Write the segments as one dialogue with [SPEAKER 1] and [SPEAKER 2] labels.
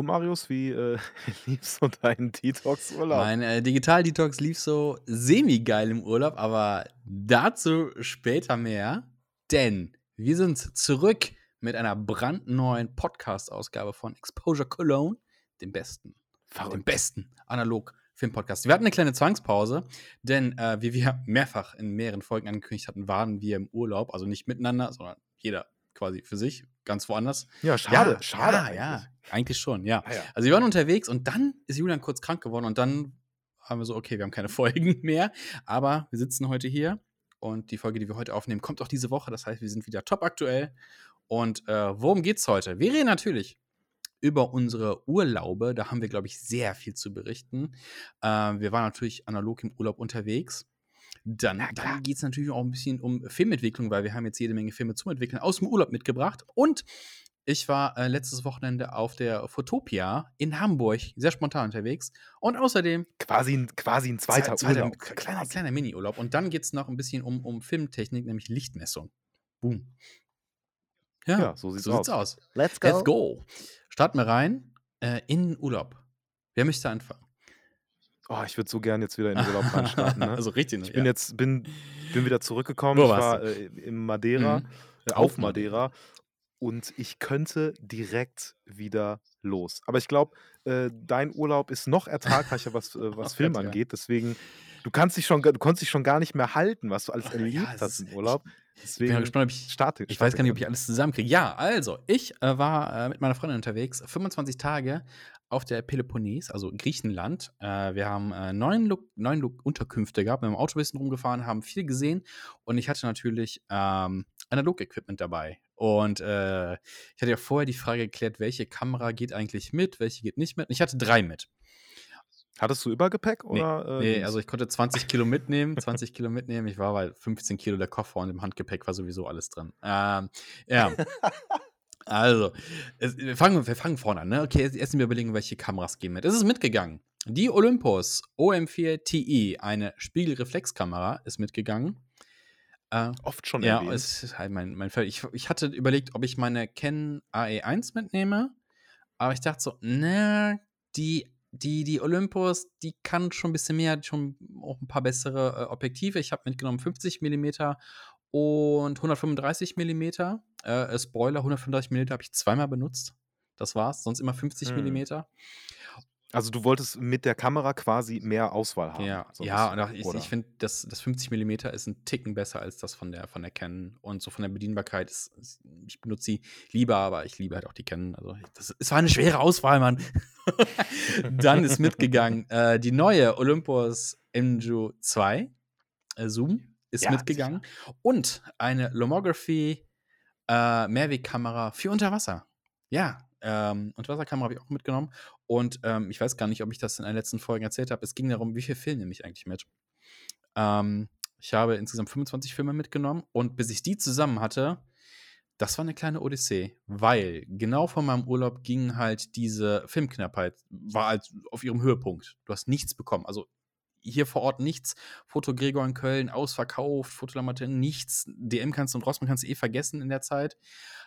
[SPEAKER 1] Und Marius, wie äh, lief so dein Detox-Urlaub?
[SPEAKER 2] Mein äh, Digital-Detox lief so semi-geil im Urlaub, aber dazu später mehr. Denn wir sind zurück mit einer brandneuen Podcast-Ausgabe von Exposure Cologne, dem besten,
[SPEAKER 1] Verrückt.
[SPEAKER 2] dem besten analog Filmpodcast. Wir hatten eine kleine Zwangspause, denn äh, wie wir mehrfach in mehreren Folgen angekündigt hatten, waren wir im Urlaub, also nicht miteinander, sondern jeder quasi für sich, ganz woanders.
[SPEAKER 1] Ja, schade,
[SPEAKER 2] ja,
[SPEAKER 1] schade.
[SPEAKER 2] Ja,
[SPEAKER 1] eigentlich.
[SPEAKER 2] ja, eigentlich schon, ja.
[SPEAKER 1] Ah, ja.
[SPEAKER 2] Also wir waren unterwegs und dann ist Julian kurz krank geworden und dann haben wir so, okay, wir haben keine Folgen mehr, aber wir sitzen heute hier und die Folge, die wir heute aufnehmen, kommt auch diese Woche. Das heißt, wir sind wieder top aktuell. Und äh, worum geht's heute? Wir reden natürlich über unsere Urlaube. Da haben wir, glaube ich, sehr viel zu berichten. Äh, wir waren natürlich analog im Urlaub unterwegs. Dann, dann geht es natürlich auch ein bisschen um Filmentwicklung, weil wir haben jetzt jede Menge Filme zum Entwickeln aus dem Urlaub mitgebracht. Und ich war äh, letztes Wochenende auf der Fotopia in Hamburg, sehr spontan unterwegs. Und außerdem
[SPEAKER 1] Quasi, ein, quasi ein zweiter,
[SPEAKER 2] Zweiter-
[SPEAKER 1] Urlaub.
[SPEAKER 2] Kleiner, kleiner Mini-Urlaub. Und dann geht es noch ein bisschen um, um Filmtechnik, nämlich Lichtmessung. Boom. Ja,
[SPEAKER 1] Ja, so sieht's
[SPEAKER 2] so sieht's aus.
[SPEAKER 1] Let's
[SPEAKER 2] Let's go. Starten wir rein äh, in Urlaub. Wer möchte anfangen?
[SPEAKER 1] Oh, ich würde so gern jetzt wieder in den Urlaub reinstarten. Ne?
[SPEAKER 2] also richtig.
[SPEAKER 1] ich bin
[SPEAKER 2] ja.
[SPEAKER 1] jetzt bin, bin wieder zurückgekommen.
[SPEAKER 2] Wo
[SPEAKER 1] ich
[SPEAKER 2] warst
[SPEAKER 1] war äh, im Madeira,
[SPEAKER 2] Mhm.
[SPEAKER 1] äh,
[SPEAKER 2] Auf
[SPEAKER 1] Madeira. Und ich könnte direkt wieder los. Aber ich glaube, äh, dein Urlaub ist noch ertragreicher, was, äh, was Film
[SPEAKER 2] ertrag-
[SPEAKER 1] angeht. Deswegen, du kannst dich schon, du konntest dich schon gar nicht mehr halten, was du alles
[SPEAKER 2] Ach,
[SPEAKER 1] erlebt
[SPEAKER 2] ja,
[SPEAKER 1] hast
[SPEAKER 2] ist-
[SPEAKER 1] im Urlaub.
[SPEAKER 2] Ich bin
[SPEAKER 1] Deswegen
[SPEAKER 2] gespannt, ob ich.
[SPEAKER 1] starte.
[SPEAKER 2] Ich weiß gar nicht, ob ich alles zusammenkriege. Ja, also, ich äh, war äh, mit meiner Freundin unterwegs, 25 Tage auf der Peloponnes, also Griechenland. Äh, wir haben äh, neun, Lo neun Lo Unterkünfte gehabt, haben im Auto ein bisschen rumgefahren, haben viel gesehen und ich hatte natürlich ähm, Analog-Equipment dabei. Und äh, ich hatte ja vorher die Frage geklärt, welche Kamera geht eigentlich mit, welche geht nicht mit. Und ich hatte drei mit.
[SPEAKER 1] Hattest du Übergepäck
[SPEAKER 2] Nee,
[SPEAKER 1] oder? äh,
[SPEAKER 2] nee,
[SPEAKER 1] Dings?
[SPEAKER 2] also ich konnte 20 Kilo mitnehmen, 20 Kilo mitnehmen. Ich war bei 15 Kilo der Koffer und im Handgepäck war sowieso alles drin. Ähm, ja. also, es, wir, fangen, wir fangen vorne an. Ne? Okay, jetzt erst mal überlegen, welche Kameras gehen mit. Es ist mitgegangen. Die Olympus OM4 Ti, eine Spiegelreflexkamera, ist mitgegangen. Äh,
[SPEAKER 1] oft schon
[SPEAKER 2] ja,
[SPEAKER 1] erwähnt.
[SPEAKER 2] ist halt mein, mein Fall. Ich, ich hatte überlegt, ob ich meine Canon AE1 mitnehme, aber ich dachte so, ne, die, die, die Olympus, die kann schon ein bisschen mehr, hat schon auch ein paar bessere äh, Objektive. Ich habe mitgenommen 50 mm und 135 mm. Äh, Spoiler, 135 mm habe ich zweimal benutzt. Das war's, sonst immer 50
[SPEAKER 1] Hm.
[SPEAKER 2] mm.
[SPEAKER 1] Also du wolltest mit der Kamera quasi mehr Auswahl haben.
[SPEAKER 2] Ja,
[SPEAKER 1] so ein
[SPEAKER 2] ja, ich, ich finde, das, das 50 mm ist ein Ticken besser als das von der, von der Canon. Und so von der Bedienbarkeit ist, ist ich benutze sie lieber, aber ich liebe halt auch die Canon. Also das es war eine schwere Auswahl, Mann. Dann ist mitgegangen äh, die neue Olympus MJU 2 äh, Zoom ist
[SPEAKER 1] Ja,
[SPEAKER 2] mitgegangen und eine Lomography äh, Mehrwegkamera für Unterwasser. Ja, ähm, Unterwasserkamera habe ich auch mitgenommen. Und ähm, ich weiß gar nicht, ob ich das in einer letzten Folge erzählt habe. Es ging darum, wie viel Film nehme ich eigentlich mit. Ähm, ich habe insgesamt 25 Filme mitgenommen und bis ich die zusammen hatte, das war eine kleine Odyssee, weil genau vor meinem Urlaub ging halt diese Filmknappheit, war halt auf ihrem Höhepunkt. Du hast nichts bekommen. Also hier vor Ort nichts. Foto Gregor in Köln ausverkauft, Fotolamatte nichts. DM kannst du und Rossmann kannst du eh vergessen in der Zeit.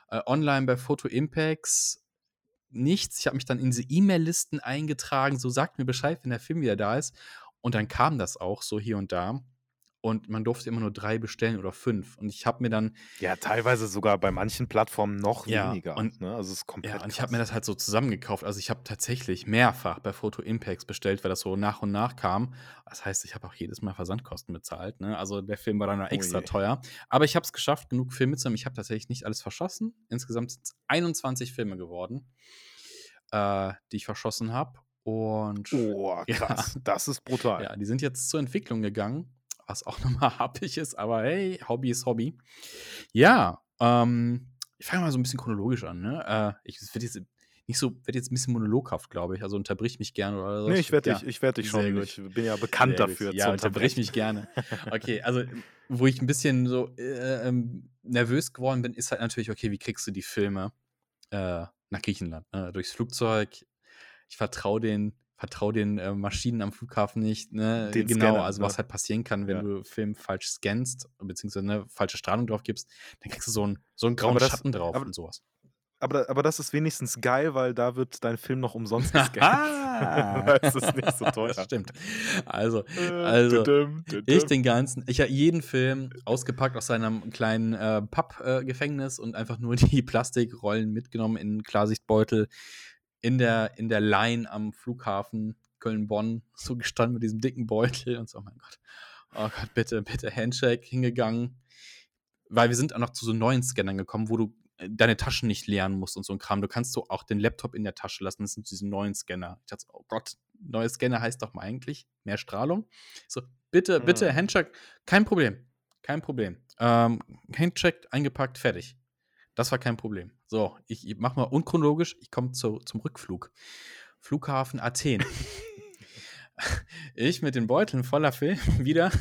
[SPEAKER 2] Äh, online bei Photo Impacts nichts. Ich habe mich dann in diese E-Mail-Listen eingetragen, so sagt mir Bescheid, wenn der Film wieder da ist. Und dann kam das auch so hier und da. Und man durfte immer nur drei bestellen oder fünf. Und ich habe mir dann,
[SPEAKER 1] Ja, teilweise sogar bei manchen Plattformen noch
[SPEAKER 2] Ja,
[SPEAKER 1] weniger.
[SPEAKER 2] und-
[SPEAKER 1] ne? Also es ist komplett.
[SPEAKER 2] ja, und ich
[SPEAKER 1] krass.
[SPEAKER 2] habe mir das halt so zusammengekauft. Also ich habe tatsächlich mehrfach bei Photo Impacts bestellt, weil das so nach und nach kam. Das heißt, ich habe auch jedes Mal Versandkosten bezahlt. Ne? Also der Film war dann noch
[SPEAKER 1] Oh
[SPEAKER 2] extra
[SPEAKER 1] je.
[SPEAKER 2] teuer. Aber ich habe es geschafft, genug Filme zu haben. Ich habe tatsächlich nicht alles verschossen. Insgesamt sind es 21 Filme geworden, äh, die ich verschossen habe. Und
[SPEAKER 1] Oh,
[SPEAKER 2] Ja.
[SPEAKER 1] krass. Das ist brutal.
[SPEAKER 2] Ja, die sind jetzt zur Entwicklung gegangen, was auch nochmal happig ist, aber hey, Hobby ist Hobby. Ja, ähm, ich fange mal so ein bisschen chronologisch an, ne? Äh, ich werde jetzt nicht so, werde jetzt ein bisschen monologhaft, glaube ich. Also unterbrich mich gerne oder so.
[SPEAKER 1] Nee, ich werde
[SPEAKER 2] ja,
[SPEAKER 1] dich, ich werd dich schon.
[SPEAKER 2] gut.
[SPEAKER 1] Ich bin ja bekannt
[SPEAKER 2] sehr
[SPEAKER 1] dafür.
[SPEAKER 2] Ja,
[SPEAKER 1] zu
[SPEAKER 2] unterbrich mich gerne. Okay, also wo ich ein bisschen so äh, ähm, nervös geworden bin, ist halt natürlich, okay, wie kriegst du die Filme äh, nach Griechenland? Ne? Durchs Flugzeug. Ich vertraue den, vertrau den äh, Maschinen am Flughafen nicht. Ne?
[SPEAKER 1] Den
[SPEAKER 2] genau,
[SPEAKER 1] Scannern,
[SPEAKER 2] also
[SPEAKER 1] ne?
[SPEAKER 2] was halt passieren kann, wenn
[SPEAKER 1] Ja.
[SPEAKER 2] du Film falsch scannst, beziehungsweise eine falsche Strahlung drauf gibst, dann kriegst du so einen, so einen grauen
[SPEAKER 1] das-
[SPEAKER 2] Schatten drauf
[SPEAKER 1] aber-
[SPEAKER 2] und sowas.
[SPEAKER 1] aber, aber das ist wenigstens geil, weil da wird dein Film noch umsonst gescannt. das ist nicht so teuer.
[SPEAKER 2] Das stimmt. Also,
[SPEAKER 1] Äh,
[SPEAKER 2] also ich den ganzen, ich habe jeden Film ausgepackt aus seinem kleinen äh, Pappgefängnis und einfach nur die Plastikrollen mitgenommen in Klarsichtbeutel in der, in der Line am Flughafen Köln-Bonn so gestanden mit diesem dicken Beutel und so, oh mein Gott, oh Gott, bitte, bitte Handshake hingegangen. Weil wir sind auch noch zu so neuen Scannern gekommen, wo du äh, deine Taschen nicht leeren musst und so ein Kram. Du kannst so auch den Laptop in der Tasche lassen. Das sind diese neuen Scanner. Ich dachte, so, oh Gott, neue Scanner heißt doch mal eigentlich mehr Strahlung. So, bitte, bitte,
[SPEAKER 1] Mhm.
[SPEAKER 2] Handshake, kein Problem. Kein Problem. Ähm, Handshake eingepackt, fertig. Das war kein Problem. So, ich, mach mal unchronologisch, ich komme zu, zum Rückflug. Flughafen Athen. ich mit den Beuteln voller Film wieder.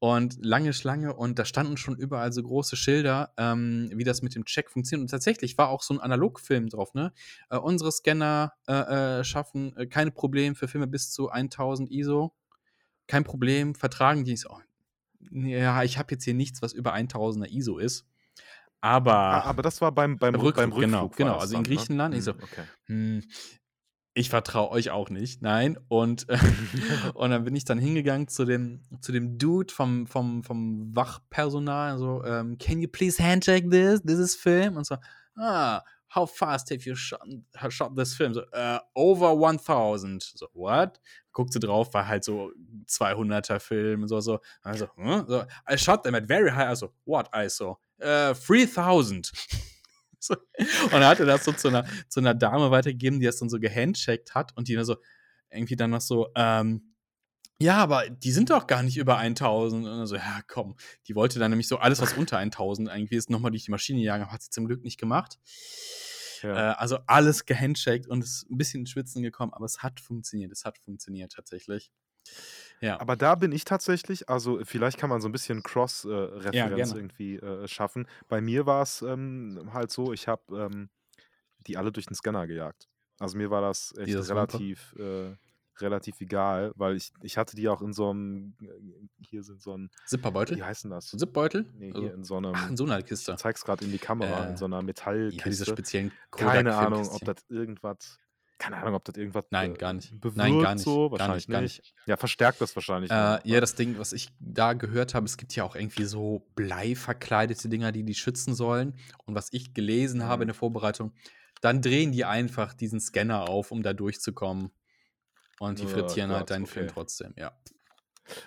[SPEAKER 2] Und lange Schlange und da standen schon überall so große Schilder, ähm, wie das mit dem Check funktioniert. Und tatsächlich war auch so ein Analogfilm drauf, ne? Äh, unsere Scanner äh, äh, schaffen äh, keine Probleme für Filme bis zu 1000 ISO. Kein Problem, vertragen die. Ich So, ja, ich habe jetzt hier nichts, was über 1000er ISO ist. Aber
[SPEAKER 1] Ah, aber das war beim, beim,
[SPEAKER 2] Rückflug,
[SPEAKER 1] beim Rückflug.
[SPEAKER 2] genau,
[SPEAKER 1] war
[SPEAKER 2] genau,
[SPEAKER 1] das
[SPEAKER 2] also in
[SPEAKER 1] ne?
[SPEAKER 2] Griechenland, ich so,
[SPEAKER 1] Hm, okay.
[SPEAKER 2] hm, ich vertraue euch auch nicht, nein. Und, äh, und dann bin ich dann hingegangen zu dem, zu dem Dude vom, vom, vom Wachpersonal, so, ähm, can you please handshake this? This is film? Und so, ah, how fast have you shot, shot this film? So, äh, over 1000. So, what? Guckte drauf, war halt so 200er Film und so, so. Also, hm? so, I shot them at very high, also, what ISO? Äh, 3000. So. Und er hatte das so zu einer, zu einer Dame weitergegeben, die das dann so gehandshakt hat und die dann so irgendwie dann noch so, ähm, ja, aber die sind doch gar nicht über 1000. Und so, ja, komm. Die wollte dann nämlich so alles, was unter 1000 irgendwie ist, nochmal durch die Maschine jagen, aber hat sie zum Glück nicht gemacht.
[SPEAKER 1] Ja.
[SPEAKER 2] Äh, also alles gehandshakt und ist ein bisschen ins Schwitzen gekommen, aber es hat funktioniert. Es hat funktioniert tatsächlich. Ja.
[SPEAKER 1] Aber da bin ich tatsächlich, also vielleicht kann man so ein bisschen Cross-Referenz
[SPEAKER 2] gerne.
[SPEAKER 1] irgendwie äh, schaffen. Bei mir war es ähm, halt so, ich habe ähm, die alle durch den Scanner gejagt. Also mir war das echt
[SPEAKER 2] Dieses
[SPEAKER 1] relativ, äh, relativ egal, weil ich, ich hatte die auch in so einem, äh, hier sind so ein, wie
[SPEAKER 2] Zipperbeutel?
[SPEAKER 1] heißen das?
[SPEAKER 2] Zipbeutel?
[SPEAKER 1] Nee,
[SPEAKER 2] Also-
[SPEAKER 1] hier in so einem,
[SPEAKER 2] Ach, in so einer
[SPEAKER 1] ich
[SPEAKER 2] Kiste.
[SPEAKER 1] zeig's gerade in die Kamera,
[SPEAKER 2] Äh,
[SPEAKER 1] in so einer
[SPEAKER 2] Ja, diese
[SPEAKER 1] Metallkiste.
[SPEAKER 2] speziellen
[SPEAKER 1] Keine Ahnung, ob das irgendwas, keine Ahnung, ob das irgendwas
[SPEAKER 2] Nein, gar nicht.
[SPEAKER 1] bewirkt
[SPEAKER 2] Nein, gar nicht.
[SPEAKER 1] so,
[SPEAKER 2] Gar
[SPEAKER 1] wahrscheinlich
[SPEAKER 2] nicht, gar
[SPEAKER 1] nicht. Ja, verstärkt das wahrscheinlich.
[SPEAKER 2] Äh, ja, das Ding, was ich da gehört habe, es gibt ja auch irgendwie so bleiverkleidete Dinger, die die schützen sollen. Und was ich gelesen habe in
[SPEAKER 1] Mhm.
[SPEAKER 2] der Vorbereitung, dann drehen die einfach diesen Scanner auf, um da durchzukommen. Und die
[SPEAKER 1] Oh
[SPEAKER 2] frittieren halt
[SPEAKER 1] Gott,
[SPEAKER 2] deinen Film
[SPEAKER 1] okay.
[SPEAKER 2] trotzdem, ja.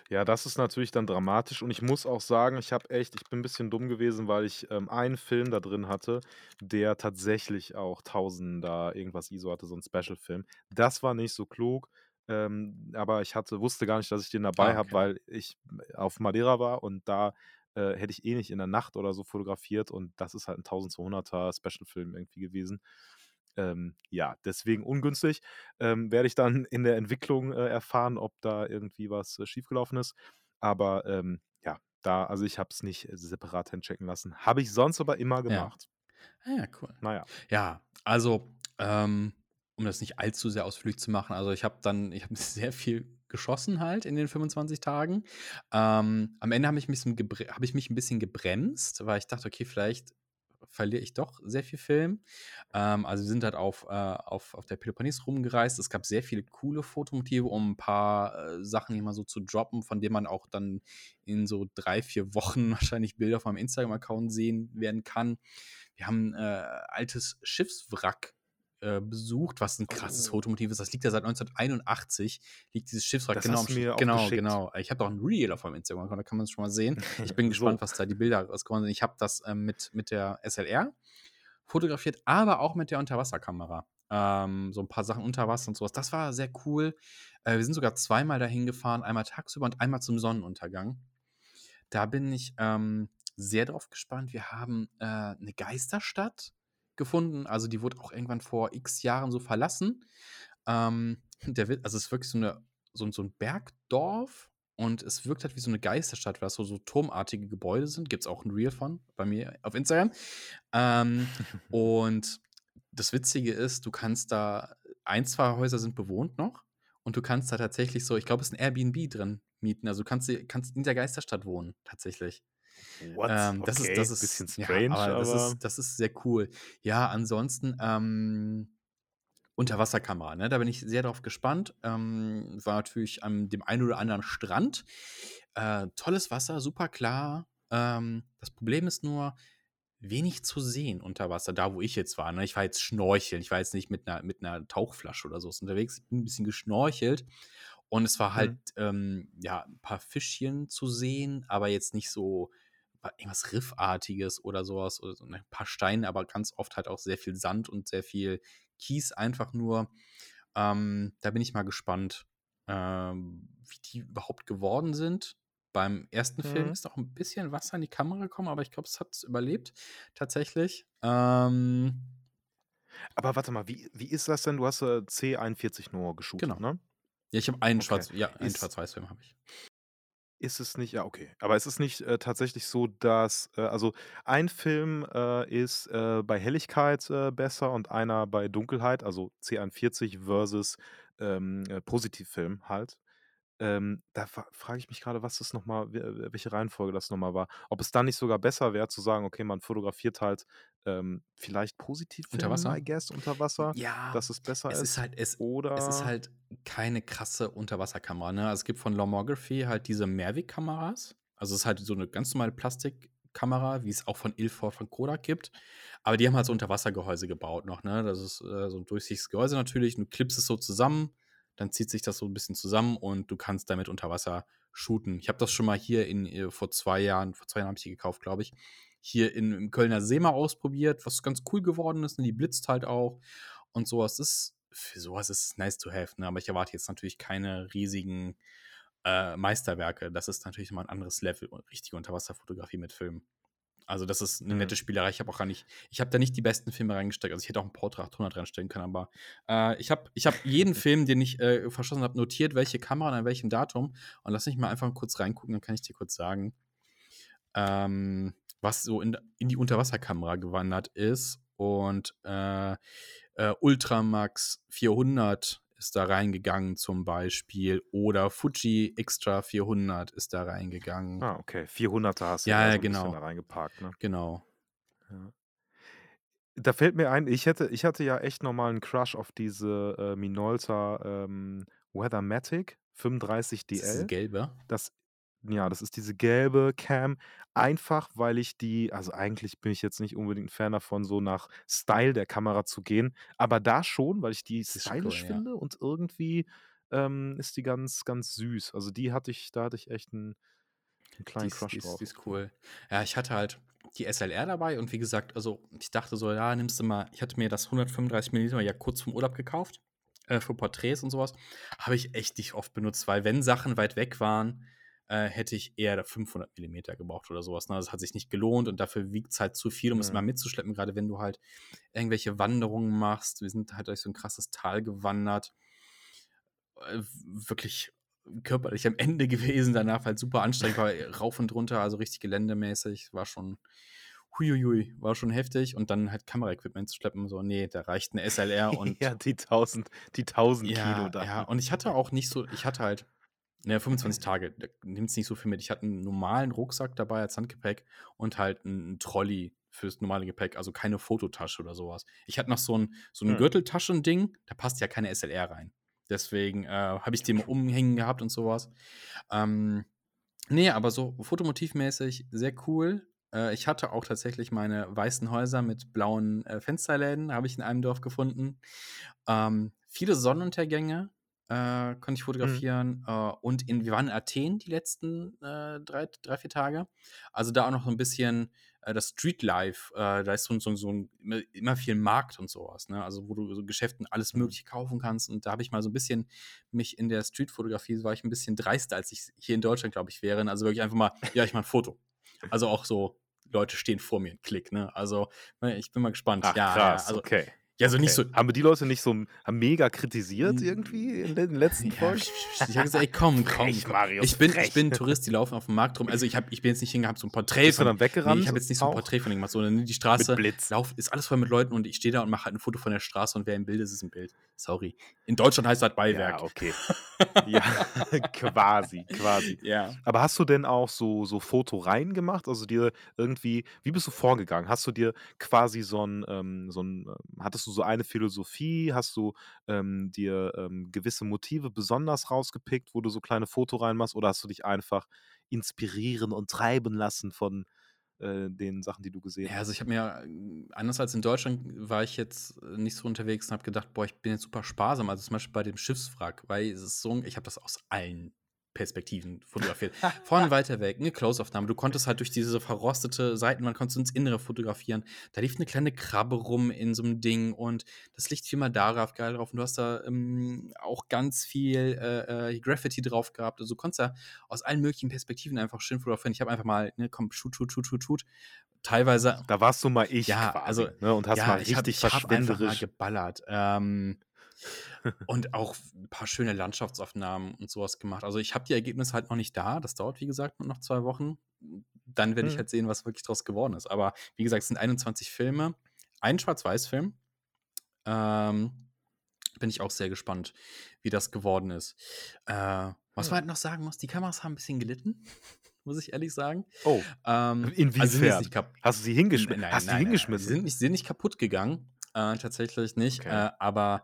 [SPEAKER 1] Ja, das ist natürlich dann dramatisch und ich muss auch sagen, ich habe echt ich bin ein bisschen dumm gewesen, weil ich, ähm, einen Film da drin hatte, der tatsächlich auch 1000 da irgendwas ISO hatte, so 'n Special-Film. Das war nicht so klug, ähm, aber ich hatte wusste gar nicht, dass ich den dabei
[SPEAKER 2] Ah,
[SPEAKER 1] habe,
[SPEAKER 2] okay.
[SPEAKER 1] weil ich auf Madeira war und da, äh, hätte ich eh nicht in der Nacht oder so fotografiert und das ist halt 'n 1200er Special-Film irgendwie gewesen. Ähm, ja, deswegen ungünstig. Ähm, werde ich dann in der Entwicklung, äh, erfahren, ob da irgendwie was, äh, schiefgelaufen ist. Aber, ähm, ja, da also ich habe es nicht äh, separat handchecken lassen. Habe ich sonst aber immer
[SPEAKER 2] Ja.
[SPEAKER 1] gemacht.
[SPEAKER 2] Ah ja, cool.
[SPEAKER 1] Na ja.
[SPEAKER 2] Ja, also, ähm, um das nicht allzu sehr ausführlich zu machen, also ich habe dann ich habe sehr viel geschossen halt in den 25 Tagen. Ähm, am Ende habe ich mich habe ich mich 'n bisschen gebremst, weil ich dachte: „Okay, vielleicht verliere ich doch sehr viel Film.“ Ähm, also wir sind halt auf, äh auf auf der Peloponnes rumgereist. Es gab sehr viele coole Fotomotive, um 'n paar, äh, Sachen mal so zu droppen, von denen man auch dann in so 3, 4 Wochen wahrscheinlich Bilder auf meinem Instagram-Account sehen werden kann. Wir haben, äh, altes Schiffswrack, äh, besucht, was 'n krasses
[SPEAKER 1] Oh.
[SPEAKER 2] Fotomotiv ist. Das liegt ja seit 1981 liegt dieses Schiffswrack
[SPEAKER 1] Das
[SPEAKER 2] genau
[SPEAKER 1] hast mir
[SPEAKER 2] genau,
[SPEAKER 1] geschickt.
[SPEAKER 2] genau. Ich habe da auch 'n Reel auf meinem Instagram-Account, da kann man's schon mal sehen. Ich bin gespannt,
[SPEAKER 1] So.
[SPEAKER 2] was da die Bilder rausgekommen sind. Ich habe das, ähm, mit mit der SLR fotografiert, aber auch mit der Unterwasserkamera. Ähm, so 'n paar Sachen unter Wasser und so was. Das war sehr cool. Äh, wir sind sogar zweimal dahin gefahren, einmal tagsüber und einmal zum Sonnenuntergang. Da bin ich, ähm, sehr drauf gespannt. Wir haben, äh, 'ne Geisterstadt gefunden. Also, die wurde auch irgendwann vor X Jahren so verlassen. Ähm, der also, es ist wirklich so 'ne so so 'n Bergdorf und es wirkt halt wie so 'ne Geisterstadt, weil das so so turmartige Gebäude sind. Gibt's auch 'n Reel von bei mir auf Instagram. Ähm, und das Witzige ist, du kannst da 1, 2 Häuser sind bewohnt noch und du kannst da tatsächlich so ich glaube, es ist 'n Airbnb drin mieten. Also, du kannst kannst in der Geisterstadt wohnen tatsächlich.
[SPEAKER 1] What?
[SPEAKER 2] Ähm, das
[SPEAKER 1] Okay,
[SPEAKER 2] ist, das ist,
[SPEAKER 1] bisschen
[SPEAKER 2] ja,
[SPEAKER 1] strange,
[SPEAKER 2] aber das
[SPEAKER 1] aber
[SPEAKER 2] ist, das ist sehr cool. Ja, ansonsten, ähm, Unterwasserkamera, ne? Da bin ich sehr drauf gespannt. Ähm, war natürlich an dem einen oder anderen Strand. Äh, tolles Wasser, super klar. Ähm, das Problem ist nur, wenig zu sehen unter Wasser, da wo ich jetzt war. Ne? Ich war jetzt schnorcheln, ich war jetzt nicht mit einer, mit einer Tauchflasche oder so unterwegs. Ich bin ein bisschen geschnorchelt und es war halt,
[SPEAKER 1] Mhm.
[SPEAKER 2] ähm, ja, ein paar Fischchen zu sehen, aber jetzt nicht so irgendwas Riffartiges oder sowas oder so ne, ein paar Steine, aber ganz oft halt auch sehr viel Sand und sehr viel Kies einfach nur. Ähm, da bin ich mal gespannt, ähm, wie die überhaupt geworden sind. Beim ersten Film
[SPEAKER 1] Mhm.
[SPEAKER 2] ist auch ein bisschen Wasser in die Kamera gekommen, aber ich glaube, es hat es überlebt, tatsächlich. Ähm,
[SPEAKER 1] Aber warte mal, wie wie ist das denn? Du hast, äh, C41 nur geshootet,
[SPEAKER 2] genau.
[SPEAKER 1] ne?
[SPEAKER 2] Ja, ich habe einen
[SPEAKER 1] Okay.
[SPEAKER 2] Schwarz, ja, einen Schwarz-Weiß-Film habe ich.
[SPEAKER 1] Ist es nicht ja, okay. Aber ist es nicht, äh, tatsächlich so, dass äh, also ein Film, äh, ist, äh, bei Helligkeit, äh, besser und einer bei Dunkelheit, also C41 versus, ähm, äh, Positivfilm halt. Ähm, da fra frage ich mich grade, was das noch mal we welche Reihenfolge das noch mal war. Ob es dann nicht sogar besser wäre zu sagen: „Okay, man fotografiert halt, ähm, vielleicht
[SPEAKER 2] Unter
[SPEAKER 1] Positivfilm,
[SPEAKER 2] Wasser?
[SPEAKER 1] I guess, unter Wasser,
[SPEAKER 2] Ja,
[SPEAKER 1] dass es besser
[SPEAKER 2] es ist
[SPEAKER 1] ist?“
[SPEAKER 2] halt, es, es ist
[SPEAKER 1] Oder
[SPEAKER 2] halt keine krasse Unterwasserkamera. Ne? Also es gibt von Lomography halt diese Mavic-Kameras. Also es ist halt so eine ganz normale Plastikkamera, wie es auch von Ilford von Kodak gibt. Aber die haben halt so Unterwassergehäuse gebaut noch. Ne? Das ist äh, so ein durchsichtiges Gehäuse natürlich. Du klippst es so zusammen, dann zieht sich das so ein bisschen zusammen und du kannst damit unter Wasser shooten. Ich habe das schon mal hier in, äh, vor zwei Jahren, vor zwei Jahren habe ich die gekauft, glaube ich, hier in, im Kölner See mal ausprobiert, was ganz cool geworden ist. Ne? Die blitzt halt auch und sowas. Ist, für sowas ist nice to have. Ne? Aber ich erwarte jetzt natürlich keine riesigen äh, Meisterwerke. Das ist natürlich mal ein anderes Level, richtige Unterwasserfotografie mit Film. Also, das ist eine nette
[SPEAKER 1] Mhm.
[SPEAKER 2] Spielerei. Ich habe auch gar nicht, ich habe da nicht die besten Filme reingesteckt. Also, ich hätte auch einen Portra 800 reinstellen können, aber äh, ich habe ich hab jeden Film, den ich äh, verschossen habe, notiert, welche Kamera und an welchem Datum. Und lass mich mal einfach kurz reingucken, dann kann ich dir kurz sagen, ähm, was so in, in die Unterwasserkamera gewandert ist. Und äh, äh, Ultramax 400 ist da reingegangen zum Beispiel. Oder Fuji Extra 400 ist da reingegangen.
[SPEAKER 1] Ah, okay. 400er hast du
[SPEAKER 2] Ja,
[SPEAKER 1] da
[SPEAKER 2] ja, genau.
[SPEAKER 1] da reingeparkt, ne?
[SPEAKER 2] Genau.
[SPEAKER 1] Ja. Da fällt mir ein, ich hätte ich hatte ja echt noch mal 'n Crush auf diese, äh, Minolta, ähm, Weathermatic
[SPEAKER 2] Ist das diese
[SPEAKER 1] 35DL.
[SPEAKER 2] gelbe?
[SPEAKER 1] Das ja, das ist diese gelbe Cam, einfach weil ich die also, eigentlich bin ich jetzt nicht unbedingt 'n Fan davon, so nach Style der Kamera zu gehen, aber da schon, weil ich die
[SPEAKER 2] Die cool,
[SPEAKER 1] stylisch
[SPEAKER 2] ja.
[SPEAKER 1] finde und irgendwie, ähm, ist die ganz, ganz süß. Also, die hatte ich da hatte ich echt 'n 'n
[SPEAKER 2] Die
[SPEAKER 1] kleinen
[SPEAKER 2] ist,
[SPEAKER 1] Crush
[SPEAKER 2] die, ist,
[SPEAKER 1] drauf.
[SPEAKER 2] die ist cool. Ja, ich hatte halt die SLR dabei und wie gesagt, also ich dachte so, ja, nimmst du mal, ich hatte mir das 135 mm ja kurz vom Urlaub gekauft, äh, für Porträts und sowas. Habe ich echt nicht oft benutzt, weil wenn Sachen weit weg waren, äh, hätte ich eher 500 mm gebraucht oder sowas. Ne? Das hat sich nicht gelohnt und dafür wiegt es halt zu viel, um es mal
[SPEAKER 1] Mhm.
[SPEAKER 2] mitzuschleppen, gerade wenn du halt irgendwelche Wanderungen machst. Wir sind halt durch so ein krasses Tal gewandert. Äh, wirklich körperlich am Ende gewesen, danach halt super anstrengend, war rauf und runter, also richtig geländemäßig, war schon huiuiui, war schon heftig und dann halt Kameraequipment zu schleppen, so, nee, da reicht eine SLR und
[SPEAKER 1] Ja, die 1000 die 1000 Kilo
[SPEAKER 2] ja,
[SPEAKER 1] da.
[SPEAKER 2] ja, und ich hatte auch nicht so, ich hatte halt, ne, 25 Tage, da nimmt's nicht so viel mit. Ich hatte einen normalen Rucksack dabei als Handgepäck und halt einen Trolley fürs normale Gepäck, also keine Fototasche oder sowas. Ich hatte noch so ein, so ein
[SPEAKER 1] Mhm.
[SPEAKER 2] Gürteltaschending, da passt ja keine SLR rein. Deswegen äh, habe ich den mal umhängen gehabt und sowas. Ähm, nee, aber so fotomotivmäßig sehr cool. Äh, ich hatte auch tatsächlich meine weißen Häuser mit blauen äh, Fensterläden, habe ich in einem Dorf gefunden. Ähm, viele Sonnenuntergänge äh, konnte ich
[SPEAKER 1] Mhm.
[SPEAKER 2] fotografieren. Äh, und in, wir waren in Athen die letzten äh, drei, drei, vier Tage. Also da auch noch so ein bisschen äh, das Streetlife. Äh, da ist so, so, so ein, immer, viel Markt und sowas. Ne? Also wo du so Geschäften alles
[SPEAKER 1] Mhm.
[SPEAKER 2] Mögliche kaufen kannst. Und da habe ich mal so ein bisschen mich in der Streetfotografie, war ich ein bisschen dreister, als ich hier in Deutschland, glaube ich, wäre. Also wirklich einfach mal, ja, ich mache ein Foto. Also auch so, Leute stehen vor mir, Klick, ne? Also, ne, ich bin mal gespannt.
[SPEAKER 1] Ach
[SPEAKER 2] ja,
[SPEAKER 1] krass,
[SPEAKER 2] ja, also
[SPEAKER 1] okay.
[SPEAKER 2] Ja, also nicht
[SPEAKER 1] Okay.
[SPEAKER 2] so.
[SPEAKER 1] Haben die Leute nicht so mega kritisiert irgendwie in den letzten
[SPEAKER 2] Ja,
[SPEAKER 1] Folgen?
[SPEAKER 2] ich habe gesagt, ey, komm, komm.
[SPEAKER 1] Frech. Marius,
[SPEAKER 2] Ich bin,
[SPEAKER 1] frech.
[SPEAKER 2] ich bin ein Tourist, die laufen auf dem Markt rum. Also ich, hab, ich bin jetzt nicht hingehabt, so ein Porträt
[SPEAKER 1] Bist du
[SPEAKER 2] von.
[SPEAKER 1] dann weggerannt?
[SPEAKER 2] Nee, ich habe jetzt nicht so ein? Porträt von ihm gemacht, sondern die Straße.
[SPEAKER 1] Mit Blitz.
[SPEAKER 2] Lauf, ist alles voll mit Leuten und ich stehe da und mache halt ein Foto von der Straße und wer im Bild ist, ist im Bild. Sorry. In Deutschland heißt das Beiwerk.
[SPEAKER 1] Ja, okay. ja, quasi, quasi.
[SPEAKER 2] Ja.
[SPEAKER 1] Aber hast du denn auch so, so Fotoreihen gemacht? Also dir irgendwie, wie bist du vorgegangen? Hast du dir quasi so ein, ähm, so ein, ähm, hattest du so eine Philosophie? Hast du ähm, dir ähm, gewisse Motive besonders rausgepickt, wo du so kleine Fotoreihen machst? Oder hast du dich einfach inspirieren und treiben lassen von äh, den Sachen, die du gesehen
[SPEAKER 2] Ja,
[SPEAKER 1] hast?
[SPEAKER 2] also ich habe mir, äh, anders als in Deutschland, war ich jetzt äh, nicht so unterwegs und habe gedacht, boah, ich bin jetzt super sparsam. Also zum Beispiel bei dem Schiffswrack, weil es ist so, ich habe das aus allen Perspektiven fotografiert. Von weiter weg, eine Close-Aufnahme. Du konntest halt durch diese verrostete Seitenwand konntest du ins Innere fotografieren. Da lief eine kleine Krabbe rum in so einem Ding und das Licht fiel mal darauf geil drauf. Und du hast da ähm, auch ganz viel äh, äh, Graffiti drauf gehabt. Also du konntest da aus allen möglichen Perspektiven einfach schön fotografieren. Ich habe einfach mal, ne, komm, shoot, shoot, shoot, shoot, shoot. Teilweise
[SPEAKER 1] Da warst du mal ich
[SPEAKER 2] Ja,
[SPEAKER 1] quasi,
[SPEAKER 2] also,
[SPEAKER 1] ne? Und hast
[SPEAKER 2] ja,
[SPEAKER 1] mal
[SPEAKER 2] ich hab,
[SPEAKER 1] richtig
[SPEAKER 2] ich hab einfach mal
[SPEAKER 1] verschwenderisch.
[SPEAKER 2] geballert. Ähm, und auch ein paar schöne Landschaftsaufnahmen und sowas gemacht. Also ich habe die Ergebnisse halt noch nicht da. Das dauert, wie gesagt, noch zwei Wochen. Dann werde ich
[SPEAKER 1] Mhm.
[SPEAKER 2] halt sehen, was wirklich draus geworden ist. Aber wie gesagt, es sind 21 Filme. Ein Schwarz-Weiß-Film. Ähm, bin ich auch sehr gespannt, wie das geworden ist. Äh, was
[SPEAKER 1] Ja.
[SPEAKER 2] man halt noch sagen muss, die Kameras haben ein bisschen gelitten, muss ich ehrlich sagen.
[SPEAKER 1] Oh,
[SPEAKER 2] Ähm, Also
[SPEAKER 1] inwiefern?
[SPEAKER 2] kap
[SPEAKER 1] Hast du sie hingeschmissen?
[SPEAKER 2] Nein,
[SPEAKER 1] Hast
[SPEAKER 2] nein,
[SPEAKER 1] sie
[SPEAKER 2] nein,
[SPEAKER 1] hingeschmissen?
[SPEAKER 2] Sie sind nicht, sind nicht kaputt gegangen. Äh, tatsächlich nicht.
[SPEAKER 1] Okay.
[SPEAKER 2] Äh, aber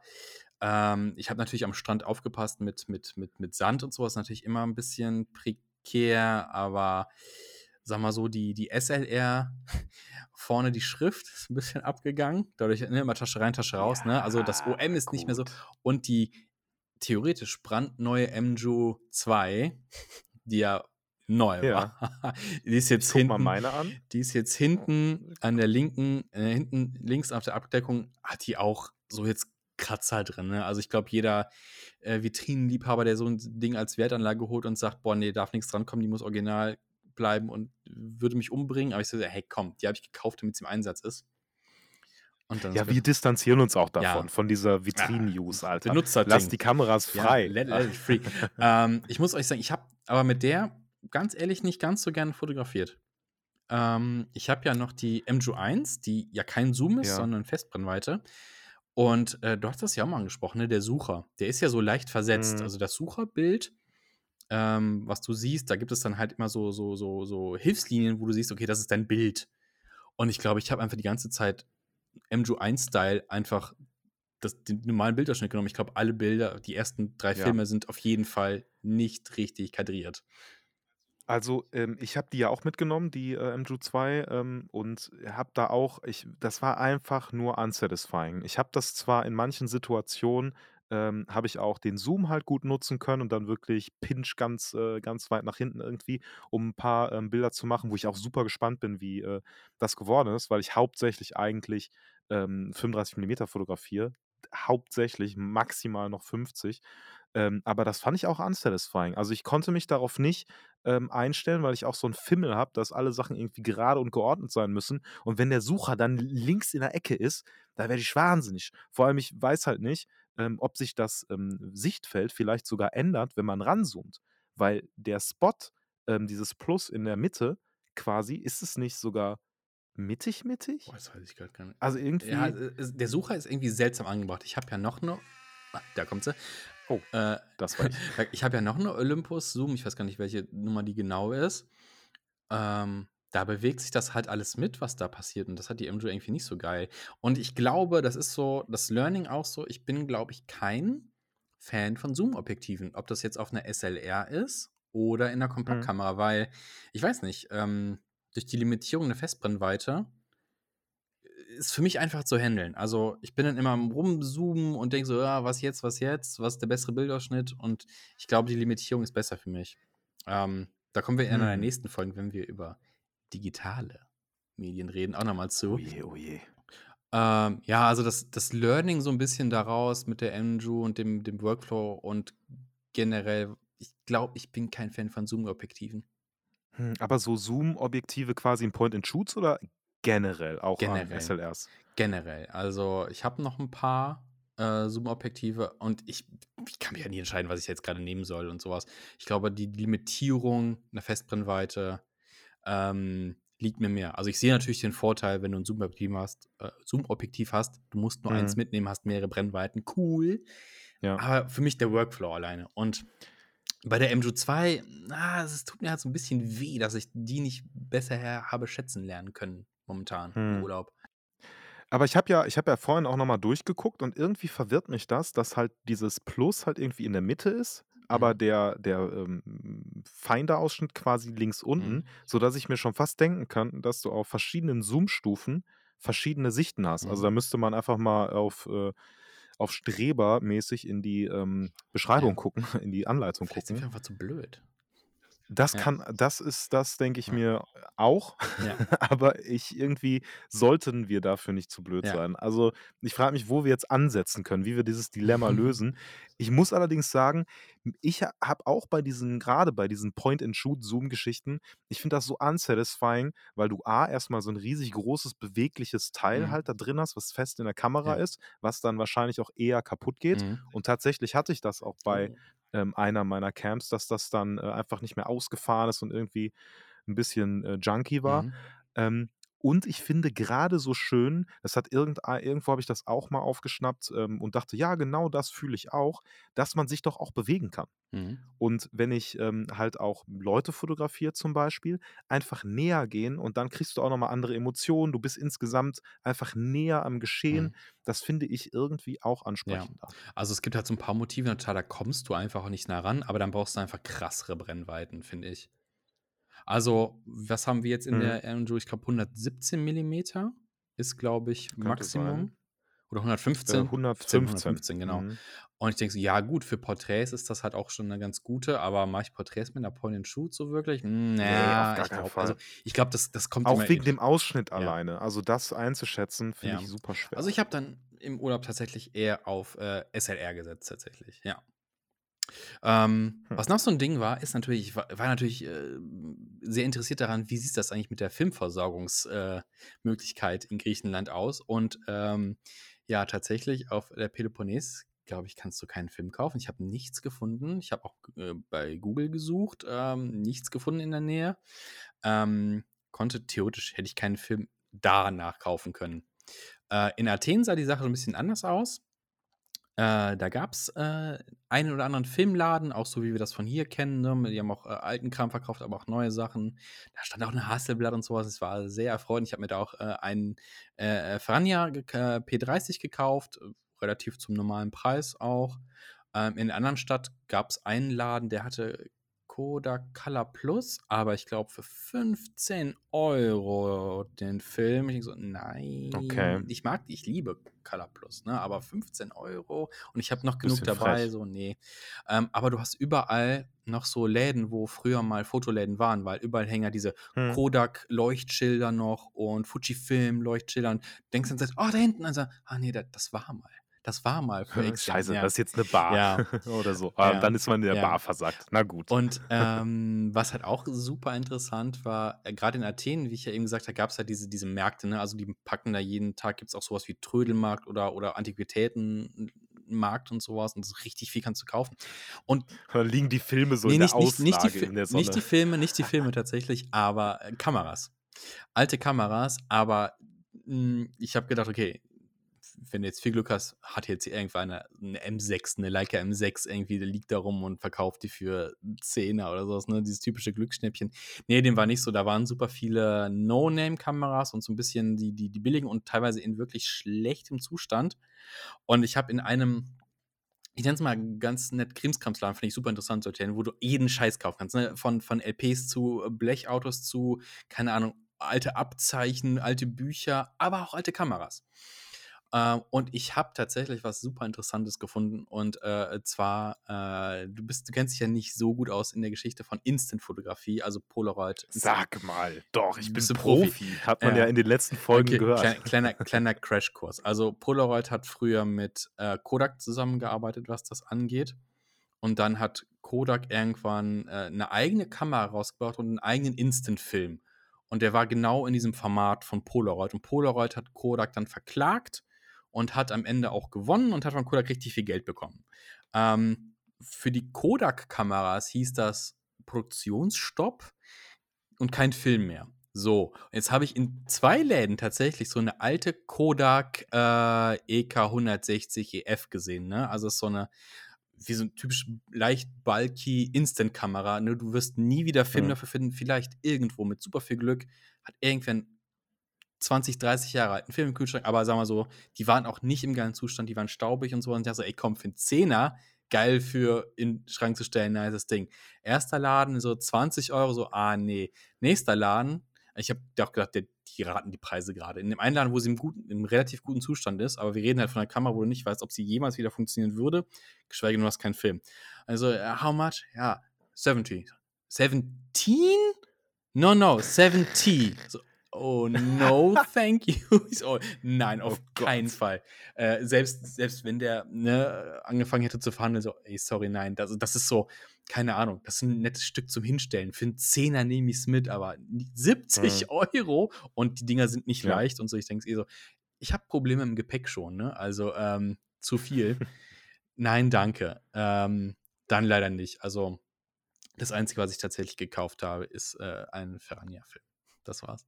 [SPEAKER 2] ähm, ich habe natürlich am Strand aufgepasst mit, mit, mit, mit Sand und sowas. Natürlich immer ein bisschen prekär, aber sag mal so, die, die SLR vorne die Schrift ist ein bisschen abgegangen. Dadurch ne, immer Tasche rein, Tasche raus. ne? Also das
[SPEAKER 1] Ja,
[SPEAKER 2] OM ist nicht mehr so.
[SPEAKER 1] gut.
[SPEAKER 2] Und die theoretisch brandneue MJU 2, die ja neu
[SPEAKER 1] Ja.
[SPEAKER 2] war, die ist jetzt hinten.
[SPEAKER 1] meine an.
[SPEAKER 2] Die ist jetzt hinten an der linken, äh, hinten links auf der Abdeckung, hat die auch so jetzt Kratzer drin. Ne? Also ich glaube, jeder äh, Vitrinenliebhaber, der so ein Ding als Wertanlage holt und sagt, boah, nee, darf nichts drankommen, die muss original bleiben und würde mich umbringen. Aber ich so, hey, komm, die habe ich gekauft, damit sie im Einsatz ist.
[SPEAKER 1] Ja, wir distanzieren uns auch
[SPEAKER 2] Ja.
[SPEAKER 1] davon, von dieser Vitrinen-Use, Alter.
[SPEAKER 2] benutzt das
[SPEAKER 1] Lass die Kameras
[SPEAKER 2] Ja,
[SPEAKER 1] frei.
[SPEAKER 2] let, let it free. ähm, ich muss euch sagen, ich habe aber mit der ganz ehrlich nicht ganz so gerne fotografiert. Ähm, ich habe ja noch die MJU 1, die ja kein Zoom ist,
[SPEAKER 1] Ja.
[SPEAKER 2] sondern Festbrennweite. Und äh, du hast das ja auch mal angesprochen, ne? der Sucher. Der ist ja so leicht versetzt.
[SPEAKER 1] Mhm.
[SPEAKER 2] Also das Sucherbild, ähm, was du siehst, da gibt es dann halt immer so, so, so, so Hilfslinien, wo du siehst, okay, das ist dein Bild. Und ich glaube, ich habe einfach die ganze Zeit MJU 1-Style einfach das, den normalen Bildausschnitt genommen. Ich glaube, alle Bilder, die ersten drei
[SPEAKER 1] Ja.
[SPEAKER 2] Filme sind auf jeden Fall nicht richtig kadriert.
[SPEAKER 1] Also, ähm, ich habe die ja auch mitgenommen, die äh, MJU2, ähm, und habe da auch, ich, das war einfach nur unsatisfying. Ich habe das zwar in manchen Situationen, ähm, habe ich auch den Zoom halt gut nutzen können und dann wirklich Pinch ganz, äh, ganz weit nach hinten irgendwie, um ein paar ähm, Bilder zu machen, wo ich auch super gespannt bin, wie äh, das geworden ist, weil ich hauptsächlich eigentlich ähm, 35 mm fotografiere, hauptsächlich maximal noch 50. Ähm, aber das fand ich auch unsatisfying. Also ich konnte mich darauf nicht ähm, einstellen, weil ich auch so ein Fimmel habe, dass alle Sachen irgendwie gerade und geordnet sein müssen. Und wenn der Sucher dann links in der Ecke ist, da werde ich wahnsinnig. Vor allem, ich weiß halt nicht, ähm, ob sich das ähm, Sichtfeld vielleicht sogar ändert, wenn man ranzoomt. Weil der Spot, ähm, dieses Plus in der Mitte, quasi, ist es nicht sogar mittig, mittig?
[SPEAKER 2] Boah, das weiß ich gerade gar nicht.
[SPEAKER 1] Also irgendwie.
[SPEAKER 2] Ja, der Sucher ist irgendwie seltsam angebracht. Ich habe ja noch eine. Ah, da kommt sie.
[SPEAKER 1] Oh,
[SPEAKER 2] Äh,
[SPEAKER 1] das war ich.
[SPEAKER 2] ich habe ja noch eine Olympus Zoom. Ich weiß gar nicht, welche Nummer die genau ist. Ähm, da bewegt sich das halt alles mit, was da passiert. Und das hat die MJU irgendwie nicht so geil. Und ich glaube, das ist so, das Learning auch so. Ich bin, glaube ich, kein Fan von Zoom-Objektiven. Ob das jetzt auf einer SLR ist oder in einer Kompaktkamera, weil ich weiß nicht, ähm, durch die Limitierung der Festbrennweite ist für mich einfach zu handeln. Also ich bin dann immer am Rumzoomen und denke so, ja, was jetzt, was jetzt, was ist der bessere Bildausschnitt? Und ich glaube, die Limitierung ist besser für mich. Ähm, da kommen wir in einer der
[SPEAKER 1] Hm.
[SPEAKER 2] nächsten Folgen, wenn wir über digitale Medien reden, auch nochmal zu.
[SPEAKER 1] Oh je, oh je.
[SPEAKER 2] Ähm, ja, also das, das Learning so ein bisschen daraus mit der MJU und dem, dem Workflow und generell, ich glaube, ich bin kein Fan von Zoom-Objektiven.
[SPEAKER 1] Hm, aber so Zoom-Objektive quasi in Point-and-Shoots oder generell auch
[SPEAKER 2] Generell.
[SPEAKER 1] an SLRs?
[SPEAKER 2] Generell. Also, ich habe noch ein paar äh, Zoom-Objektive und ich, ich kann mich ja nie entscheiden, was ich jetzt gerade nehmen soll und sowas. Ich glaube, die Limitierung einer Festbrennweite ähm, liegt mir mehr. Also ich sehe natürlich den Vorteil, wenn du ein Zoom-Objektiv hast, äh, Zoom-Objektiv hast, du musst nur eins
[SPEAKER 1] Mhm.
[SPEAKER 2] mitnehmen, hast mehrere Brennweiten, cool.
[SPEAKER 1] Ja.
[SPEAKER 2] Aber für mich der Workflow alleine. Und bei der MJU2, na, es tut mir halt so ein bisschen weh, dass ich die nicht besser her habe schätzen lernen können momentan im
[SPEAKER 1] Hm.
[SPEAKER 2] Urlaub.
[SPEAKER 1] Aber ich habe ja ich habe ja vorhin auch noch mal durchgeguckt und irgendwie verwirrt mich das, dass halt dieses Plus halt irgendwie in der Mitte ist, aber
[SPEAKER 2] Mhm.
[SPEAKER 1] der der, ähm, Finder-Ausschnitt quasi links unten,
[SPEAKER 2] Mhm.
[SPEAKER 1] sodass ich mir schon fast denken kann, dass du auf verschiedenen Zoom-Stufen verschiedene Sichten hast. Also,
[SPEAKER 2] Mhm.
[SPEAKER 1] da müsste man einfach mal auf, äh auf Streber-mäßig in die, ähm, Beschreibung
[SPEAKER 2] Ja.
[SPEAKER 1] gucken, in die Anleitung
[SPEAKER 2] Vielleicht sind wir
[SPEAKER 1] gucken.
[SPEAKER 2] einfach zu blöd.
[SPEAKER 1] Das
[SPEAKER 2] Ja.
[SPEAKER 1] kann das ist das denke ich
[SPEAKER 2] Ja.
[SPEAKER 1] mir auch,
[SPEAKER 2] Ja.
[SPEAKER 1] aber ich irgendwie sollten wir dafür nicht zu blöd sein. Also, ich frage mich, wo wir jetzt ansetzen können, wie wir dieses Dilemma lösen. Ich muss allerdings sagen, ich ha habe auch bei diesen grade bei diesen Point-and-Shoot-Zoom-Geschichten ich finde das so unsatisfying, weil du A, erst mal so 'n riesig großes bewegliches Teil
[SPEAKER 2] Mhm.
[SPEAKER 1] halt da drin hast, was fest in der Kamera ist, was dann wahrscheinlich auch eher kaputt geht.
[SPEAKER 2] Mhm.
[SPEAKER 1] Und tatsächlich hatte ich das auch bei,
[SPEAKER 2] Oh.
[SPEAKER 1] Ähm, einer meiner Camps, dass das dann, äh, einfach nicht mehr ausgefahren ist und irgendwie 'n bisschen, äh, junky war.
[SPEAKER 2] Mhm.
[SPEAKER 1] Ähm, und ich finde grade so schön, das hat irgendei irgendwo habe ich das auch mal aufgeschnappt, ähm, und dachte: „Ja, genau das fühle ich auch“, dass man sich doch auch bewegen kann.
[SPEAKER 2] Mhm.
[SPEAKER 1] Und wenn ich, ähm, halt auch Leute fotografiere zum Beispiel, einfach näher gehen und dann kriegst du auch noch mal andere Emotionen. Du bist insgesamt einfach näher am Geschehen.
[SPEAKER 2] Mhm.
[SPEAKER 1] Das finde ich irgendwie auch
[SPEAKER 2] Ja.
[SPEAKER 1] ansprechender.
[SPEAKER 2] Also, es gibt halt so 'n paar Motive, da kommst du einfach auch nicht nah ran, aber dann brauchst du einfach krassere Brennweiten, finde ich. Also, was haben wir jetzt in
[SPEAKER 1] Mhm.
[SPEAKER 2] der MJU? Ich glaube, 117 Millimeter ist, glaube ich,
[SPEAKER 1] Könnte
[SPEAKER 2] Maximum.
[SPEAKER 1] sein.
[SPEAKER 2] Oder
[SPEAKER 1] Äh,
[SPEAKER 2] 115? 15,
[SPEAKER 1] 115.
[SPEAKER 2] 115, genau.
[SPEAKER 1] Mhm.
[SPEAKER 2] Und ich denke so, ja gut, für Porträts ist das halt auch schon 'ne ganz gute, aber mache ich Porträts mit 'ner Point-and-Shoot so wirklich? Hm,
[SPEAKER 1] Ne, auf
[SPEAKER 2] na,
[SPEAKER 1] gar
[SPEAKER 2] ich
[SPEAKER 1] keinen
[SPEAKER 2] glaube also,
[SPEAKER 1] Fall.
[SPEAKER 2] ich glaube, das das kommt
[SPEAKER 1] Auch wegen
[SPEAKER 2] in
[SPEAKER 1] dem Ausschnitt
[SPEAKER 2] Ja.
[SPEAKER 1] alleine. Also, das einzuschätzen, finde
[SPEAKER 2] Ja.
[SPEAKER 1] ich super schwer.
[SPEAKER 2] Also, ich habe dann im Urlaub tatsächlich eher auf, äh, SLR gesetzt tatsächlich, ja. Ähm,
[SPEAKER 1] Hm.
[SPEAKER 2] was noch so 'n Ding war, ist natürlich ich war war natürlich, äh, sehr interessiert daran, wie sieht das eigentlich mit der Filmversorgungs äh, in Griechenland aus? Und, ähm, ja, tatsächlich auf der Peloponnes, glaube ich, kannst du keinen Film kaufen. Ich habe nichts gefunden. Ich habe auch, äh, bei Google gesucht, ähm, nichts gefunden in der Nähe. Ähm, konnte theoretisch hätte ich keinen Film da nachkaufen können. Äh, in Athen sah die Sache so 'n bisschen anders aus. Äh, da gab's, äh, einen oder anderen Filmladen, auch so wie wir das von hier kennen, ne? Die haben auch, äh, alten Kram verkauft, aber auch neue Sachen. Da stand auch 'ne Hasselblad und so was. Es war sehr erfreulich. Ich habe mir da auch, äh, einen, äh, Franja gek äh, P30 gekauft, äh, relativ zum normalen Preis auch. Ähm, in 'ner anderen Stadt gab's einen Laden, der hatte Kodak Color Plus, aber ich glaube für 15 € den Film. Ich denke so:
[SPEAKER 1] Okay.
[SPEAKER 2] „Nein.“ Ich mag ich liebe Color Plus, ne, aber 15 € und ich habe noch genug
[SPEAKER 1] Bisschen
[SPEAKER 2] dabei,
[SPEAKER 1] frech.
[SPEAKER 2] so, ne. Ähm, aber du hast überall noch so Läden, wo früher mal Fotoläden waren, weil überall hängen ja diese
[SPEAKER 1] Mhm.
[SPEAKER 2] Kodak-Leuchtschilder noch und Fujifilm-Leuchtschilder und denkst dann „Oh, da hinten.“ Also, ah ne, da das war mal. Das war mal für
[SPEAKER 1] Äh,
[SPEAKER 2] X
[SPEAKER 1] Scheiße,
[SPEAKER 2] ja.
[SPEAKER 1] das ist jetzt 'ne Bar
[SPEAKER 2] Ja.
[SPEAKER 1] oder so.
[SPEAKER 2] Ja.
[SPEAKER 1] dann ist man in der. Bar versackt. Na gut.
[SPEAKER 2] Und, ähm, was halt auch super interessant war, äh, grade in Athen, wie ich ja eben gesagt habe, gab's halt diese diese Märkte, ne? Also, die packen da jeden Tag gibt's auch so was wie Trödelmarkt oder oder Antiquitätenmarkt und so was und so richtig viel kannst du kaufen. Und
[SPEAKER 1] Da liegen die Filme so
[SPEAKER 2] ne,
[SPEAKER 1] in der
[SPEAKER 2] nicht nicht nicht die
[SPEAKER 1] Auslage in der
[SPEAKER 2] nicht die
[SPEAKER 1] Sonne.
[SPEAKER 2] Filme nicht die Filme tatsächlich, aber, äh, Kameras. Alte Kameras, aber, hm, ich habe gedacht: „Okay, wenn du jetzt viel Glück hast, hat jetzt irgendeiner 'ne M6, 'ne Leica M6 irgendwie, der liegt da rum und verkauft die für 'n Zehner oder so was“, ne? Dieses typische Glücksschnäppchen. Ne, dem war nicht so. Da waren super viele No-Name-Kameras und so 'n bisschen die die die billigen und teilweise in wirklich schlechtem Zustand. Und ich habe in einem ich nenne es mal ganz nett Krimskramsladen, finde ich super interessant zu erzählen, wo du jeden Scheiß kaufen kannst, ne? Von von LPs zu Blechautos zu, keine Ahnung, alte Abzeichen, alte Bücher, aber auch alte Kameras. Ähm, und ich habe tatsächlich was super Interessantes gefunden und, äh, zwar, äh, du bist du kennst dich ja nicht so gut aus in der Geschichte von Instant-Fotografie, also Polaroid
[SPEAKER 1] Sag mal, doch, ich bin
[SPEAKER 2] Profi?
[SPEAKER 1] Profi. Hat man ja
[SPEAKER 2] Ja.
[SPEAKER 1] in den letzten Folgen
[SPEAKER 2] Okay,
[SPEAKER 1] gehört.
[SPEAKER 2] klei kleiner kleiner Crashkurs. Also, Polaroid hat früher mit, äh, Kodak zusammengearbeitet, was das angeht. Und dann hat Kodak irgendwann, äh, 'ne eigene Kamera rausgebracht und 'n eigenen Instant-Film. und der war genau in diesem Format von Polaroid. Und Polaroid hat Kodak dann verklagt und hat am Ende auch gewonnen und hat von Kodak richtig viel Geld bekommen. Ähm, für die Kodak-Kameras hieß das Produktionsstopp und kein Film mehr. So, jetzt habe ich in zwei Läden tatsächlich so eine alte Kodak äh, EK 160 EF gesehen. Ne? Also so eine wie so ein typisch leicht bulky Instant-Kamera. Ne? Du wirst nie wieder Film mhm. dafür finden. Vielleicht irgendwo mit super viel Glück hat irgendwann 20, 30 Jahre alten Film im Kühlschrank, aber sagen wir so, die waren auch nicht im geilen Zustand, die waren staubig und so. Und ich dachte so, ey, komm, für einen Zehner, geil für in den Schrank zu stellen, nice Ding. Erster Laden, so 20 Euro, so, ah, nee. Nächster Laden, ich habe auch gedacht, der, die raten die Preise gerade. In dem einen Laden, wo sie im, guten, im relativ guten Zustand ist, aber wir reden halt von einer Kamera, wo du nicht weißt, ob sie jemals wieder funktionieren würde, geschweige denn, du hast keinen Film. Also, uh, how much? Ja, 70. 17? No, no, 70. So, oh no, thank you. oh, nein, auf oh keinen Fall. Äh, selbst, selbst wenn der ne, angefangen hätte zu verhandeln, so, ey, sorry, nein, das, das ist so, keine Ahnung, das ist ein nettes Stück zum Hinstellen. Für einen Zehner nehme ich es mit, aber 70 mhm. Euro und die Dinger sind nicht ja. leicht und so. Ich denke eh so, ich habe Probleme im Gepäck schon, ne? Also ähm, zu viel. Nein, danke. Ähm, dann leider nicht. Also das Einzige, was ich tatsächlich gekauft habe, ist äh, ein Ferrania-Film. Das war's.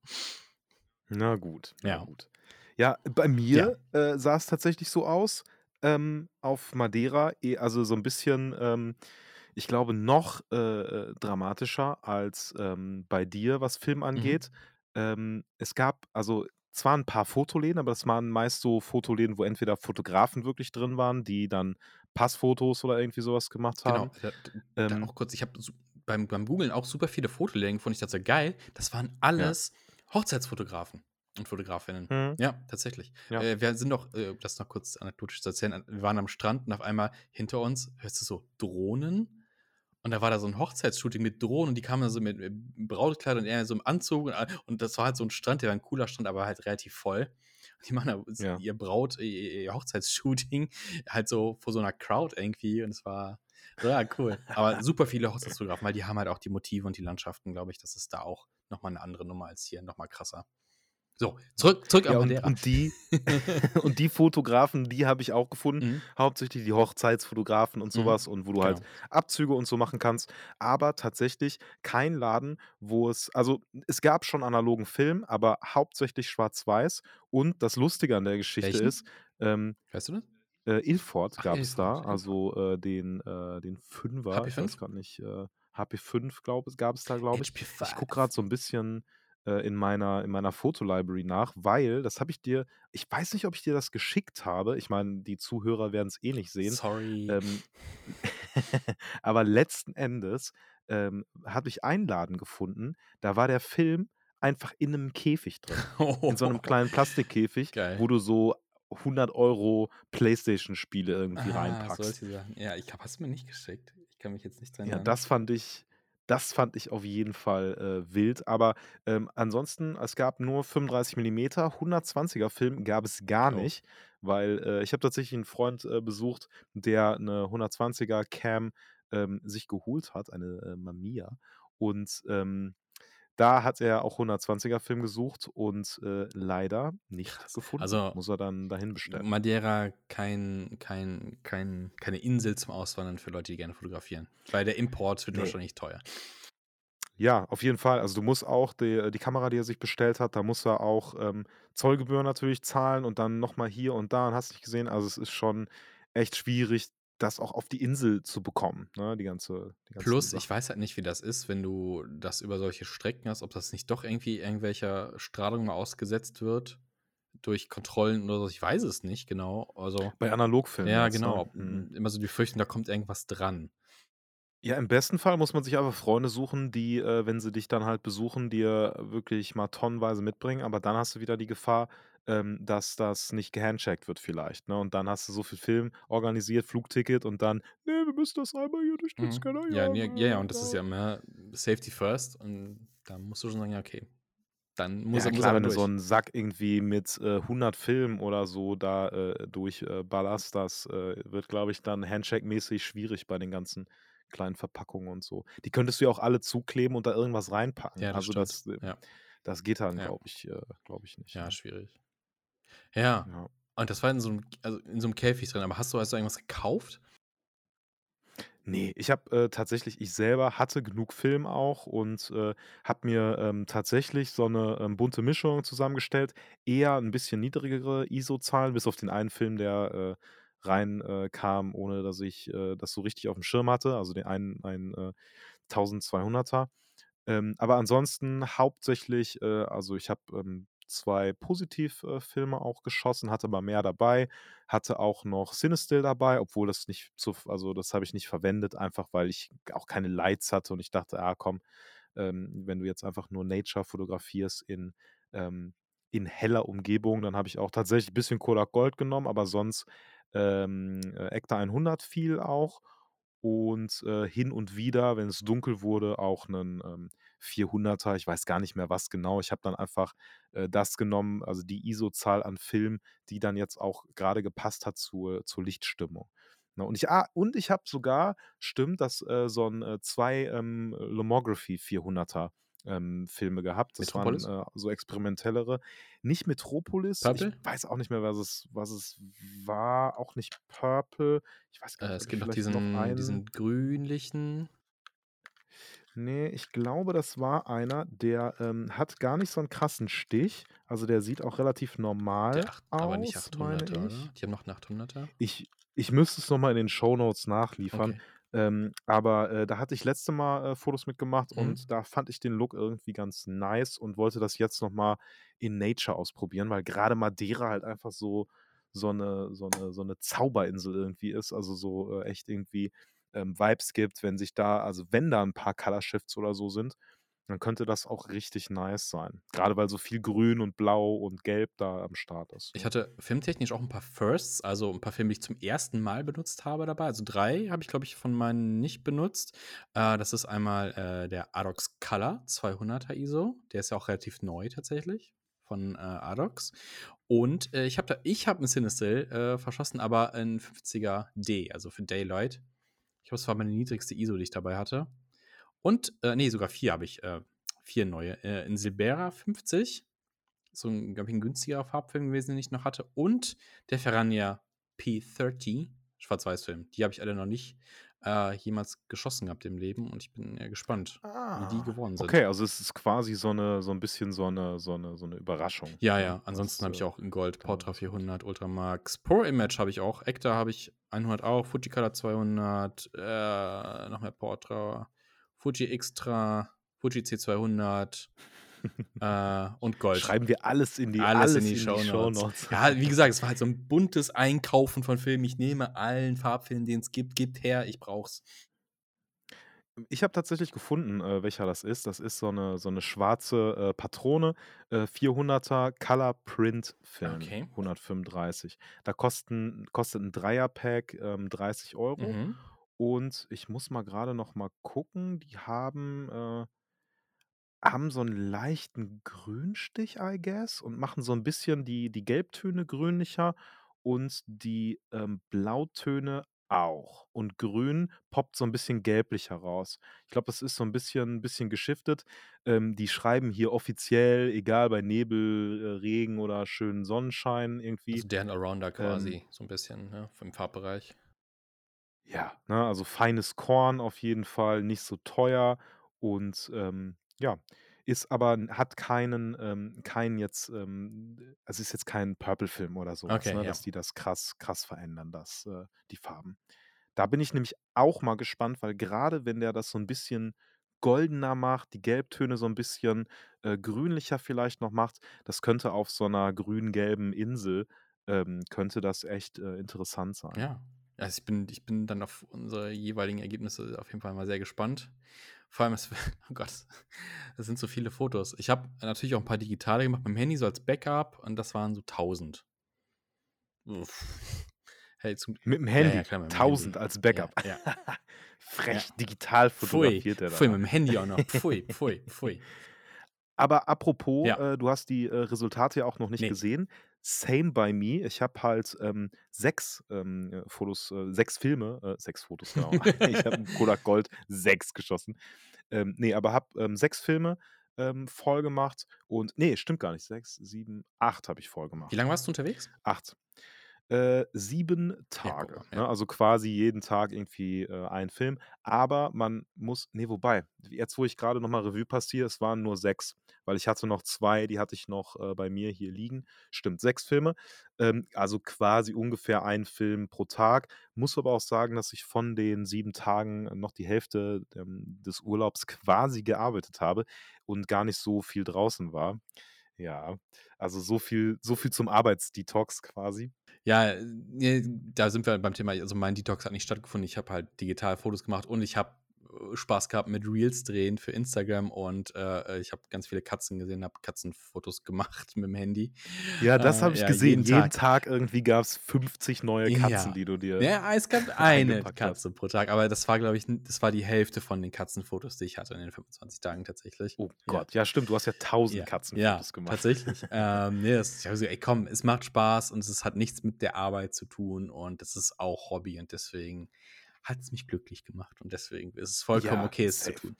[SPEAKER 1] Na gut. Ja. Na gut. Ja, bei mir ja. äh, sah es tatsächlich so aus. Ähm, auf Madeira, eh, also so ein bisschen ähm, ich glaube, noch äh, äh, dramatischer als ähm, bei dir, was Film Mhm. angeht. Ähm, es gab also zwar ein paar Fotoläden, aber das waren meist so Fotoläden, wo entweder Fotografen wirklich drin waren, die dann Passfotos oder irgendwie sowas gemacht Genau, haben.
[SPEAKER 2] da, da Ähm, auch kurz, ich habe beim, beim Googlen auch super viele Fotoläden gefunden. Ich dachte so, geil, das waren Ja. alles Hochzeitsfotografen und Fotografinnen. Mhm. Ja, tatsächlich. Ja. Äh, wir sind noch, äh, das noch kurz anekdotisch zu erzählen, wir waren am Strand und auf einmal hinter uns hörst du so Drohnen und da war da so ein Hochzeitsshooting mit Drohnen und die kamen da so mit, mit Brautkleid und er so im Anzug und, und, das war halt so ein Strand, der war ein cooler Strand, aber halt relativ voll. Die machen da ja. ihr Braut, ihr, ihr Hochzeitsshooting halt so vor so einer Crowd irgendwie und es war ja cool. Aber super viele Hochzeitsfotografen, weil die haben halt auch die Motive und die Landschaften, glaube ich, das ist da auch nochmal eine andere Nummer als hier, nochmal krasser. So, zurück, zurück
[SPEAKER 1] ja, auf und, und die und die Fotografen, die habe ich auch gefunden, mhm. hauptsächlich die Hochzeitsfotografen und mhm. sowas mhm. und wo du halt genau. halt Abzüge und so machen kannst, aber tatsächlich kein Laden, wo es also es gab schon analogen Film, aber hauptsächlich schwarz-weiß und das Lustige an der Geschichte Welchen? ist, ähm,
[SPEAKER 2] weißt du das?
[SPEAKER 1] Äh, Ilford gab es da, also äh, den äh, den Fünfer, HP5? ich weiß gerade nicht, äh, HP5 glaube ich, gab es da glaube ich. Ich gucke gerade so ein bisschen äh, in meiner, in meiner Fotolibrary nach, weil, das habe ich dir, ich weiß nicht, ob ich dir das geschickt habe. Ich meine, die Zuhörer werden es eh nicht sehen.
[SPEAKER 2] Sorry.
[SPEAKER 1] Ähm, aber letzten Endes ähm, habe ich Einladen gefunden. Da war der Film einfach in einem Käfig drin. in so einem kleinen Plastikkäfig, Geil. wo du so 100 Euro Playstation-Spiele irgendwie ah, reinpackst.
[SPEAKER 2] Ja, ich hast du mir nicht geschickt. Ich kann mich jetzt nicht
[SPEAKER 1] dran erinnern. Ja, das fand ich, das fand ich auf jeden Fall äh, wild. Aber ähm, ansonsten, es gab nur 35 mm, 120er Film gab es gar oh. nicht, weil äh, ich habe tatsächlich einen Freund äh, besucht, der eine 120er Cam ähm, sich geholt hat, eine äh, Mamiya. Und ähm, da hat er auch 120er Film gesucht und äh, leider nicht gefunden.
[SPEAKER 2] Also
[SPEAKER 1] muss er dann dahin bestellen.
[SPEAKER 2] Madeira kein, kein, kein, keine Insel zum Auswandern für Leute, die gerne fotografieren. Weil der Import wird nee. wahrscheinlich teuer.
[SPEAKER 1] Ja, auf jeden Fall. Also du musst auch die, die Kamera, die er sich bestellt hat, da muss er auch ähm, Zollgebühren natürlich zahlen und dann nochmal hier und da und hast nicht gesehen. Also es ist schon echt schwierig, das auch auf die Insel zu bekommen, ne? die ganze, die
[SPEAKER 2] Plus, Sache. ich weiß halt nicht, wie das ist, wenn du das über solche Strecken hast, ob das nicht doch irgendwie irgendwelcher Strahlung ausgesetzt wird durch Kontrollen oder so. Ich weiß es nicht genau. Also,
[SPEAKER 1] Bei Analogfilmen.
[SPEAKER 2] Ja, genau. Mhm. Immer so die fürchten, da kommt irgendwas dran.
[SPEAKER 1] Ja, im besten Fall muss man sich einfach Freunde suchen, die, äh, wenn sie dich dann halt besuchen, dir wirklich mal tonnenweise mitbringen. Aber dann hast du wieder die Gefahr, ähm, dass das nicht gehandcheckt wird vielleicht, ne? Und dann hast du so viel Film organisiert, Flugticket und dann: „Ne, wir müssen das einmal hier durch den Mhm. Scanner
[SPEAKER 2] Ja, ne, ja, ja, und das ist ja immer Safety first und da musst du schon sagen: „Ja, okay, dann muss
[SPEAKER 1] Ja
[SPEAKER 2] er
[SPEAKER 1] klar, wenn du so einen Sack irgendwie mit, äh, 100 Filmen oder so da, äh, durchballerst, äh, das, äh, wird, glaube ich, dann Handshake-mäßig schwierig bei den ganzen kleinen Verpackungen und so. Die könntest du ja auch alle zukleben und da irgendwas reinpacken.
[SPEAKER 2] Ja, das
[SPEAKER 1] Also,
[SPEAKER 2] stimmt.
[SPEAKER 1] das, äh,
[SPEAKER 2] Ja.
[SPEAKER 1] das geht dann,
[SPEAKER 2] Ja.
[SPEAKER 1] glaube ich, äh, glaube ich nicht.
[SPEAKER 2] Ja,
[SPEAKER 1] ne?
[SPEAKER 2] schwierig. Ja.
[SPEAKER 1] Ja.
[SPEAKER 2] Und das war in so 'nem also, in so 'nem Käfig drin. Aber hast du du irgendwas gekauft?
[SPEAKER 1] Ne, ich habe, äh, tatsächlich ich selber hatte genug Film auch und, äh, habe mir, ähm, tatsächlich so 'ne, ähm, bunte Mischung zusammengestellt. Eher 'n bisschen niedrigere ISO-Zahlen, bis auf den einen Film, der, äh, rein, äh, kam, ohne dass ich, äh, das so richtig aufm Schirm hatte, also den einen einen, äh, 1200er. Ähm, aber ansonsten hauptsächlich äh, also ich habe, ähm, 2 Positiv äh, auch geschossen, hatte aber mehr dabei, hatte auch noch Cinestill dabei, obwohl das nicht zu also das habe ich nicht verwendet, einfach weil ich auch keine Lights hatte und ich dachte: „Ah komm, ähm, wenn du jetzt einfach nur Nature fotografierst in, ähm in heller Umgebung“, dann habe ich auch tatsächlich bisschen Kodak Gold genommen, aber sonst, ähm, äh, Ektar 100 viel auch und, äh, hin und wieder, wenn es dunkel wurde, auch 'nen, ähm, 400er. Ich weiß gar nicht mehr, was genau. Ich habe dann einfach, äh, das genommen, also die ISO-Zahl an Film, die dann jetzt auch grade gepasst hat zur zur Lichtstimmung, ne? Und ich ah, und ich habe sogar stimmt, das, äh, so 'n, äh, 2, ähm, Lomography 400er, ähm, Filme gehabt. Das waren,
[SPEAKER 2] Metropolis?
[SPEAKER 1] äh, so experimentellere. Nicht Metropolis, ich
[SPEAKER 2] Purple?
[SPEAKER 1] weiß auch nicht mehr, was es was es war, auch nicht Purple. Ich weiß gar
[SPEAKER 2] Äh,
[SPEAKER 1] nicht,
[SPEAKER 2] es
[SPEAKER 1] ich
[SPEAKER 2] gibt noch
[SPEAKER 1] noch
[SPEAKER 2] diesen
[SPEAKER 1] einen
[SPEAKER 2] diesen grünlichen
[SPEAKER 1] Ne, ich glaube, das war einer, der, ähm, hat gar nicht so 'n krassen Stich. Also, der sieht auch relativ normal
[SPEAKER 2] Der acht aber nicht
[SPEAKER 1] aus, meine
[SPEAKER 2] 800er,
[SPEAKER 1] ich.
[SPEAKER 2] oder? Die haben noch 'n 800er?
[SPEAKER 1] Ich ich müsste es noch mal in den Shownotes nachliefern.
[SPEAKER 2] Okay.
[SPEAKER 1] Ähm, aber, äh, da hatte ich letzte Mal, äh, Fotos mit gemacht
[SPEAKER 2] Mhm.
[SPEAKER 1] und da fand ich den Look irgendwie ganz nice und wollte das jetzt noch mal in Nature ausprobieren, weil grade Madeira halt einfach so so 'ne so 'ne so 'ne Zauberinsel irgendwie ist, also so, äh, echt irgendwie, ähm, Vibes gibt, wenn sich da also wenn da 'n paar Color Shifts oder so sind, dann könnte das auch richtig nice sein. Grade weil so viel Grün und Blau und Gelb da am Start ist,
[SPEAKER 2] Ich
[SPEAKER 1] ne?
[SPEAKER 2] hatte filmtechnisch auch 'n paar Firsts, also 'n paar Filme, die ich zum ersten Mal benutzt habe dabei. Also 3 habe ich, glaube ich, von meinen nicht benutzt. Äh, das ist einmal, äh, der Adox Color 200er ISO. Der ist ja auch relativ neu tatsächlich von, äh, Adox. Und, äh, ich habe da ich habe 'n Cinestill, äh, verschossen, aber 'n 50er D, also für Daylight. Ich glaube, das war meine niedrigste ISO, die ich dabei hatte. Und äh, ne, sogar 4 habe ich, äh 4 neue. Äh, 'n Silbera 50, so 'n, glaube ich 'n günstigerer Farbfilm gewesen, den ich noch hatte. Und der Ferrania P30 Schwarz-Weiß-Film. Die habe ich alle noch nicht, äh, jemals geschossen gehabt im Leben und ich bin, äh, gespannt, wie die
[SPEAKER 1] Ah,
[SPEAKER 2] geworden sind.
[SPEAKER 1] okay, also es ist quasi so 'ne so 'n bisschen so 'ne so 'ne so 'ne Überraschung,
[SPEAKER 2] Ja,
[SPEAKER 1] ne?
[SPEAKER 2] ja. Ansonsten habe ich
[SPEAKER 1] äh,
[SPEAKER 2] auch in Gold
[SPEAKER 1] genau
[SPEAKER 2] Portra
[SPEAKER 1] was wird.
[SPEAKER 2] 400, Ultramax, Pro Image habe ich auch, Ektar habe ich 100 auch, Fujicolor 200, äh, noch mehr Portra, Fuji Xtra, Fuji C200, äh, und Gold.
[SPEAKER 1] Schreiben wir alles in die
[SPEAKER 2] Alles
[SPEAKER 1] alles
[SPEAKER 2] in die
[SPEAKER 1] in die
[SPEAKER 2] Shownotes.
[SPEAKER 1] Shownotes.
[SPEAKER 2] Ja, wie gesagt, es war halt so 'n buntes Einkaufen von Filmen. Ich nehme allen Farbfilm, den es gibt. Gebt her, ich brauche es.
[SPEAKER 1] Ich habe tatsächlich gefunden, äh, welcher das ist. Das ist so 'ne so 'ne schwarze, äh, Patrone, äh, 400er Color Print Film,
[SPEAKER 2] Okay.
[SPEAKER 1] 135. Da kosten kostet 'n Dreierpack, ähm, 30 €
[SPEAKER 2] Mhm.
[SPEAKER 1] und ich muss mal grade noch mal gucken, die haben, äh haben so 'n leichten Grünstich, I guess, und machen so 'n bisschen die die Gelbtöne grünlicher und die, ähm, Blautöne auch. Und Grün poppt so 'n bisschen gelblicher raus. Ich glaube, das ist so 'n bisschen bisschen geschiftet. Ähm, die schreiben hier offiziell, egal bei Nebel, äh, Regen oder schönen Sonnenschein irgendwie,
[SPEAKER 2] Also deren Allrounder
[SPEAKER 1] ähm
[SPEAKER 2] quasi, so 'n bisschen, ne, vom Farbbereich.
[SPEAKER 1] Ja, ne, also feines Korn auf jeden Fall, nicht so teuer und, ähm, ja, ist aber hat keinen, ähm keinen jetzt, ähm also ist jetzt kein Purple-Film oder so
[SPEAKER 2] Okay,
[SPEAKER 1] ne,
[SPEAKER 2] ja.
[SPEAKER 1] dass die das krass krass verändern, das äh, die Farben. Da bin ich nämlich auch mal gespannt, weil grade wenn der das so 'n bisschen goldener macht, die Gelbtöne so 'n bisschen, äh, grünlicher vielleicht noch macht, das könnte auf so 'ner grün-gelben Insel ähm, könnte das echt, äh, interessant sein.
[SPEAKER 2] Ja. Also ich bin ich bin dann auf unsere jeweiligen Ergebnisse auf jeden Fall mal sehr gespannt. Vor allem, es oh Gott, das sind so viele Fotos. Ich habe natürlich auch 'n paar digitale gemacht mit'm Handy, so als Backup und das waren so 1.000. Hey, zum
[SPEAKER 1] Mit'm
[SPEAKER 2] ja,
[SPEAKER 1] Handy?
[SPEAKER 2] ja, klar, mit'm
[SPEAKER 1] 1.000
[SPEAKER 2] Handy.
[SPEAKER 1] als Backup?
[SPEAKER 2] ja. Ja.
[SPEAKER 1] Frech, digital
[SPEAKER 2] Pfui,
[SPEAKER 1] fotografiert der
[SPEAKER 2] pfui,
[SPEAKER 1] da.
[SPEAKER 2] mit'm Handy auch noch. Pfui, pfui, pfui.
[SPEAKER 1] Aber apropos,
[SPEAKER 2] Ja.
[SPEAKER 1] äh, du hast die, äh, Resultate ja auch noch nicht
[SPEAKER 2] Ne.
[SPEAKER 1] gesehen. Same by me. Ich habe halt, ähm, 6, ähm, äh, Fotos, äh 6 Filme, äh 6 Fotos, genau. Ich habe Kodak Gold 6 geschossen. Ähm, ne, aber habe, ähm, 6 Filme, ähm, voll gemacht und nee, stimmt gar nicht. 6, 7, 8 habe ich voll
[SPEAKER 2] Wie
[SPEAKER 1] gemacht.
[SPEAKER 2] lange warst du unterwegs?
[SPEAKER 1] 8. Äh, 7
[SPEAKER 2] Ja, guck
[SPEAKER 1] Tage, ne?
[SPEAKER 2] ja.
[SPEAKER 1] Also quasi jeden Tag irgendwie, äh, ein Film. Aber man muss ne, wobei, jetzt, wo ich grade noch mal Revue passiere, es waren nur 6, weil ich hatte noch 2, die hatte ich noch, äh, bei mir hier liegen. Stimmt, 6 Filme, ähm, also quasi ungefähr ein Film pro Tag. Muss aber auch sagen, dass ich von den 7 Tagen noch die Hälfte, ähm, des Urlaubs quasi gearbeitet habe und gar nicht so viel draußen war. Ja, also so viel so viel zum Arbeitsdetox quasi.
[SPEAKER 2] Ja, äh, da sind wir beim Thema also mein Detox hat nicht stattgefunden. Ich habe halt digital Fotos gemacht und ich habe, Spaß gehabt mit Reels drehen für Instagram und, äh, äh, ich habe ganz viele Katzen gesehen, habe Katzenfotos gemacht mit'm Handy.
[SPEAKER 1] Ja, das habe
[SPEAKER 2] Äh,
[SPEAKER 1] ich
[SPEAKER 2] ja,
[SPEAKER 1] gesehen.
[SPEAKER 2] jeden
[SPEAKER 1] Jeden
[SPEAKER 2] Tag.
[SPEAKER 1] Tag irgendwie gab's 50 neue Katzen,
[SPEAKER 2] Ja.
[SPEAKER 1] die du dir
[SPEAKER 2] Ja, es gab eine
[SPEAKER 1] hast.
[SPEAKER 2] Katze pro Tag, aber das war, glaube ich das war die Hälfte von den Katzenfotos, die ich hatte in den 25 Tagen tatsächlich.
[SPEAKER 1] Oh
[SPEAKER 2] Ja.
[SPEAKER 1] Gott, ja stimmt, du hast ja 1000
[SPEAKER 2] Ja, ja,
[SPEAKER 1] Katzenfotos gemacht.
[SPEAKER 2] tatsächlich. Ähm, ne, das ich habe gesagt: „Ey, komm, es macht Spaß und es hat nichts mit der Arbeit zu tun und es ist auch Hobby und deswegen hat's mich glücklich gemacht und deswegen ist es vollkommen
[SPEAKER 1] Ja,
[SPEAKER 2] okay, es zu tun.“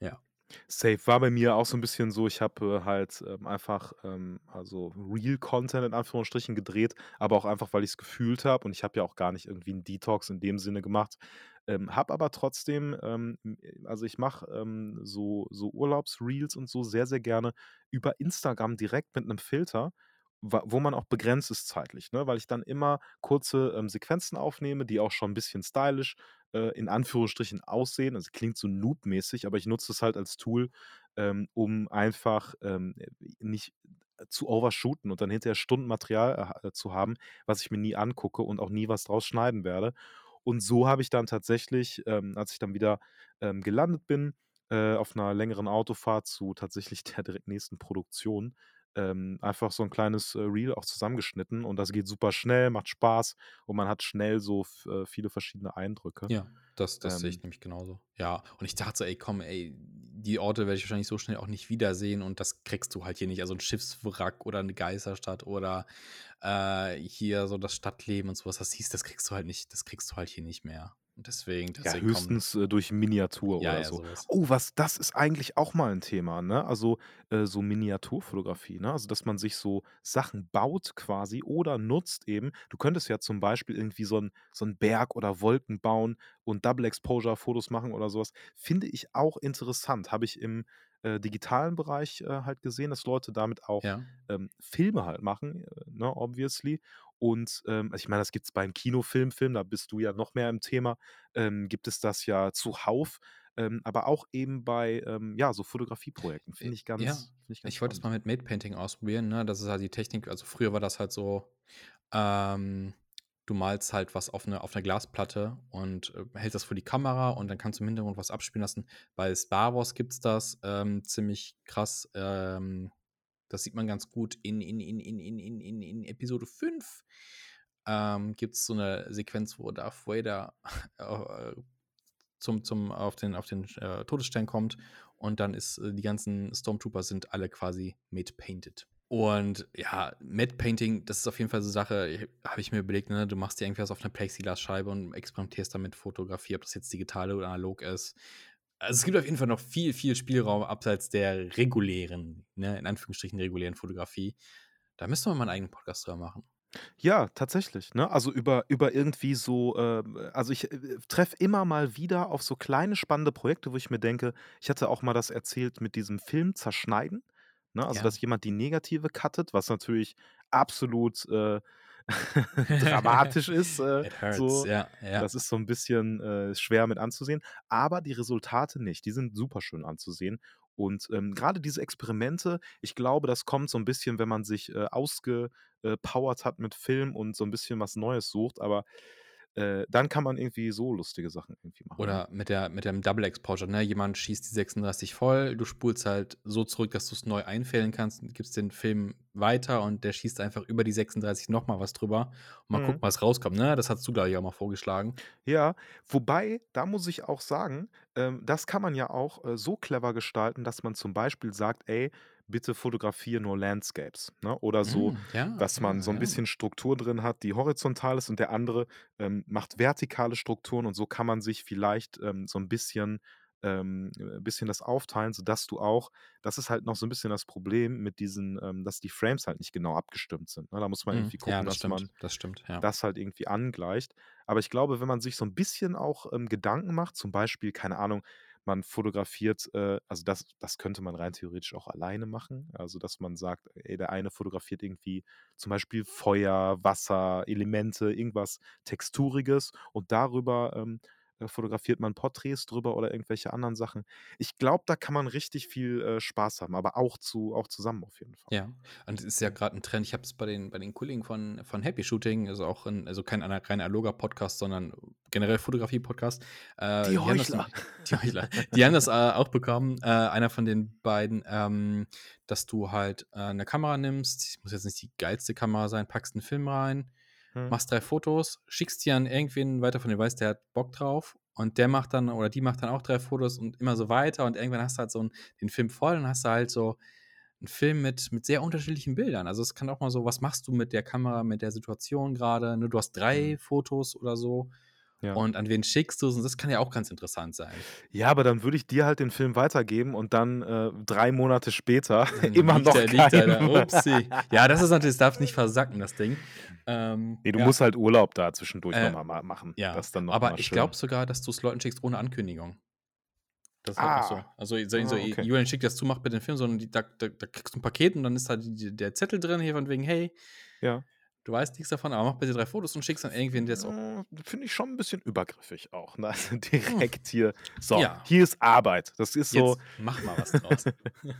[SPEAKER 2] Ja.
[SPEAKER 1] Safe. War bei mir auch so 'n bisschen so, ich habe, äh, halt, ähm, einfach, ähm, also Real Content in Anführungsstrichen gedreht, aber auch einfach, weil ich's gefühlt habe und ich habe ja auch gar nicht irgendwie 'n Detox in dem Sinne gemacht. Ähm, habe aber trotzdem, ähm, äh, also ich mache, ähm, so so Urlaubsreels und so sehr, sehr gerne über Instagram direkt mit 'nem Filter, wo man auch begrenzt ist zeitlich, ne? Weil ich dann immer kurze, ähm, Sequenzen aufnehme, die auch schon 'n bisschen stylisch, äh, in Anführungsstrichen aussehen. Also klingt so Noob-mäßig, aber ich nutze es halt als Tool, ähm, um einfach, ähm, äh, nicht zu overshooten und dann hinterher Stunden Material, äh, ha zu haben, was ich mir nie angucke und auch nie was draus schneiden werde. Und so habe ich dann tatsächlich, ähm, als ich dann wieder, ähm, gelandet bin, äh, auf 'ner längeren Autofahrt zu tatsächlich der direkt nächsten Produktion, ähm, einfach so 'n kleines, äh, Reel auch zusammengeschnitten und das geht super schnell, macht Spaß und man hat schnell so äh, viele verschiedene Eindrücke.
[SPEAKER 2] Ja, das das sehe ich
[SPEAKER 1] Ähm
[SPEAKER 2] nämlich genauso. Ja, und ich dachte so: „Ey, komm, ey, die Orte werde ich wahrscheinlich so schnell auch nicht wiedersehen und das kriegst du halt hier nicht.“ Also 'n Schiffswrack oder 'ne Geisterstadt oder, äh, hier so das Stadtleben und so was, das siehst das kriegst du halt nicht das kriegst du halt hier nicht mehr. Deswegen
[SPEAKER 1] Ja, höchstens, äh, durch Miniatur
[SPEAKER 2] Ja,
[SPEAKER 1] oder
[SPEAKER 2] ja,
[SPEAKER 1] so.
[SPEAKER 2] so was.
[SPEAKER 1] Oh, was das ist eigentlich auch mal 'n Thema, ne? Also, äh, so Miniaturfotografie, ne? Also, dass man sich so Sachen baut quasi oder nutzt eben. Du könntest ja zum Beispiel irgendwie so 'n so Berg oder Wolken bauen und Double Exposure Fotos machen oder so was. Finde ich auch interessant. Habe ich im, äh, digitalen Bereich, äh, halt gesehen, dass Leute damit auch,
[SPEAKER 2] Ja.
[SPEAKER 1] ähm, Filme halt machen, äh, ne, obviously. Und, ähm, also ich meine, das gibt's beim Kinofilm-Film, da bist du ja noch mehr im Thema, ähm, gibt es das ja zuhauf, ähm, aber auch eben bei, ähm, ja, so Fotografieprojekten. Finde
[SPEAKER 2] Äh,
[SPEAKER 1] ich ganz
[SPEAKER 2] ja,
[SPEAKER 1] finde ich
[SPEAKER 2] ich wollte es mal mit Made Painting ausprobieren, ne? Das ist halt die Technik also früher war das halt so, ähm, du malst halt was auf, eine, auf einer Glasplatte und äh, hältst das vor die Kamera und dann kannst du im Hintergrund was abspielen lassen. Bei Star Wars gibt es das ähm, ziemlich krass. Ähm, das sieht man ganz gut in, in, in, in, in, in, in, in Episode 5. Ähm, gibt es so eine Sequenz, wo Darth Vader äh, zum, zum, auf den, auf den äh, Todesstern kommt und dann ist äh, die ganzen Stormtrooper sind alle quasi mitpainted. painted. Und ja, Matte Painting, das ist auf jeden Fall so Sache, äh, habe ich mir überlegt, ne, du machst dir irgendwie was auf 'ner Plexiglasscheibe und experimentierst damit Fotografie, ob das jetzt digital oder analog ist. Also, es gibt auf jeden Fall noch viel, viel Spielraum abseits der regulären, ne, in Anführungsstrichen regulären Fotografie. Da müssten wir mal 'n eigenen Podcast drüber machen.
[SPEAKER 1] Ja, tatsächlich, ne? Also über über irgendwie so, ähm also ich, äh, treffe immer mal wieder auf so kleine spannende Projekte, wo ich mir denke ich hatte auch mal das erzählt mit diesem Film zerschneiden, ne? Also,
[SPEAKER 2] Ja.
[SPEAKER 1] dass jemand die Negative cuttet, was natürlich absolut, äh, dramatisch ist, äh,
[SPEAKER 2] hurts,
[SPEAKER 1] so.
[SPEAKER 2] ja, ja.
[SPEAKER 1] Das ist so 'n bisschen, äh, schwer mit anzusehen, aber die Resultate nicht. Die sind superschön anzusehen. Und, ähm, grade diese Experimente, ich glaube, das kommt so 'n bisschen, wenn man sich, äh, ausge äh, powert hat mit Film und so 'n bisschen was Neues sucht, aber, äh, dann kann man irgendwie so lustige Sachen irgendwie machen, ne?
[SPEAKER 2] Oder mit der mit dem Double Exposure, ne? Jemand schießt die 36 voll, du spulst halt so zurück, dass du's neu einfällen kannst und gibst den Film weiter und der schießt einfach über die 36 noch mal was drüber und mal
[SPEAKER 1] Mhm.
[SPEAKER 2] gucken, was rauskommt, ne? Das hattest du, glaube ich, auch mal vorgeschlagen.
[SPEAKER 1] Ja, wobei, da muss ich auch sagen, ähm, das kann man ja auch, äh, so clever gestalten, dass man zum Beispiel sagt: „Ey, bitte fotografiere nur Landscapes“, ne? Oder so,
[SPEAKER 2] Hm, ja,
[SPEAKER 1] dass man
[SPEAKER 2] ja,
[SPEAKER 1] so 'n
[SPEAKER 2] ja.
[SPEAKER 1] bisschen Struktur drin hat, die horizontal ist und der andere, ähm, macht vertikale Strukturen und so kann man sich vielleicht, ähm, so 'n bisschen, ähm, ein bisschen das aufteilen, sodass du auch, das ist halt noch so ein bisschen das Problem mit diesen, ähm, dass die Frames halt nicht genau abgestimmt sind. Ne? Da muss man
[SPEAKER 2] Mhm.
[SPEAKER 1] irgendwie
[SPEAKER 2] Ja,
[SPEAKER 1] gucken,
[SPEAKER 2] das
[SPEAKER 1] dass
[SPEAKER 2] stimmt.
[SPEAKER 1] man
[SPEAKER 2] Das stimmt, ja.
[SPEAKER 1] das halt irgendwie angleicht. Aber ich glaube, wenn man sich so ein bisschen auch ähm, Gedanken macht, zum Beispiel, keine Ahnung, man fotografiert, äh, also das, das könnte man rein theoretisch auch alleine machen. Also, dass man sagt, ey, der eine fotografiert irgendwie zum Beispiel Feuer, Wasser, Elemente, irgendwas Texturiges und darüber ähm, äh, fotografiert man Porträts drüber oder irgendwelche anderen Sachen. Ich glaube, da kann man richtig viel äh, Spaß haben, aber auch, zu, auch zusammen auf jeden Fall.
[SPEAKER 2] Ja, und es ist ja gerade ein Trend. Ich habe es bei den, bei den Kollegen von, von Happy Shooting, also auch ein, also kein ana- rein analoger Podcast, sondern generell Fotografie-Podcast. Äh,
[SPEAKER 1] Die
[SPEAKER 2] haben das,
[SPEAKER 1] Heuchler.
[SPEAKER 2] die Heuchler. Die haben das äh, auch bekommen. Äh, einer von den beiden, ähm, dass du halt äh, eine Kamera nimmst. Muss jetzt nicht die geilste Kamera sein, packst einen Film rein,
[SPEAKER 1] Hm.
[SPEAKER 2] machst drei Fotos, schickst die an irgendwen weiter von dir weißt, der hat Bock drauf und der macht dann oder die macht dann auch drei Fotos und immer so weiter und irgendwann hast du halt so einen, den Film voll und hast du halt so einen Film mit, mit sehr unterschiedlichen Bildern. Also es kann auch mal so, was machst du mit der Kamera, mit der Situation gerade? Ne? Du hast drei
[SPEAKER 1] Mhm.
[SPEAKER 2] Fotos oder so
[SPEAKER 1] Ja.
[SPEAKER 2] und an wen schickst du es? Und das kann ja auch ganz interessant sein.
[SPEAKER 1] Ja, aber dann würde ich dir halt den Film weitergeben und dann äh, drei Monate später immer noch
[SPEAKER 2] er- liegt da. Upsi. Ja, das ist natürlich, das darf nicht versacken, das Ding. Ähm,
[SPEAKER 1] Nee, du
[SPEAKER 2] ja.
[SPEAKER 1] musst halt Urlaub da zwischendurch
[SPEAKER 2] Äh,
[SPEAKER 1] nochmal ma machen.
[SPEAKER 2] Ja,
[SPEAKER 1] Das dann noch
[SPEAKER 2] aber ich glaube sogar, dass du es Leuten schickst ohne Ankündigung. Das ist halt auch so.
[SPEAKER 1] Ah.
[SPEAKER 2] Also, so,
[SPEAKER 1] Ah, okay.
[SPEAKER 2] Julian schickt das zu, macht mit den Film, sondern die, da, da, da kriegst du ein Paket und dann ist da die, der Zettel drin, hier von wegen, hey,
[SPEAKER 1] Ja.
[SPEAKER 2] Du weißt nichts davon, aber mach bitte drei Fotos und schickst dann irgendwen, der es auch.
[SPEAKER 1] Äh, Finde ich schon ein bisschen übergriffig auch. Ne? Also direkt hier. So,
[SPEAKER 2] Ja.
[SPEAKER 1] hier ist Arbeit. Das ist so.
[SPEAKER 2] Jetzt mach mal was draus.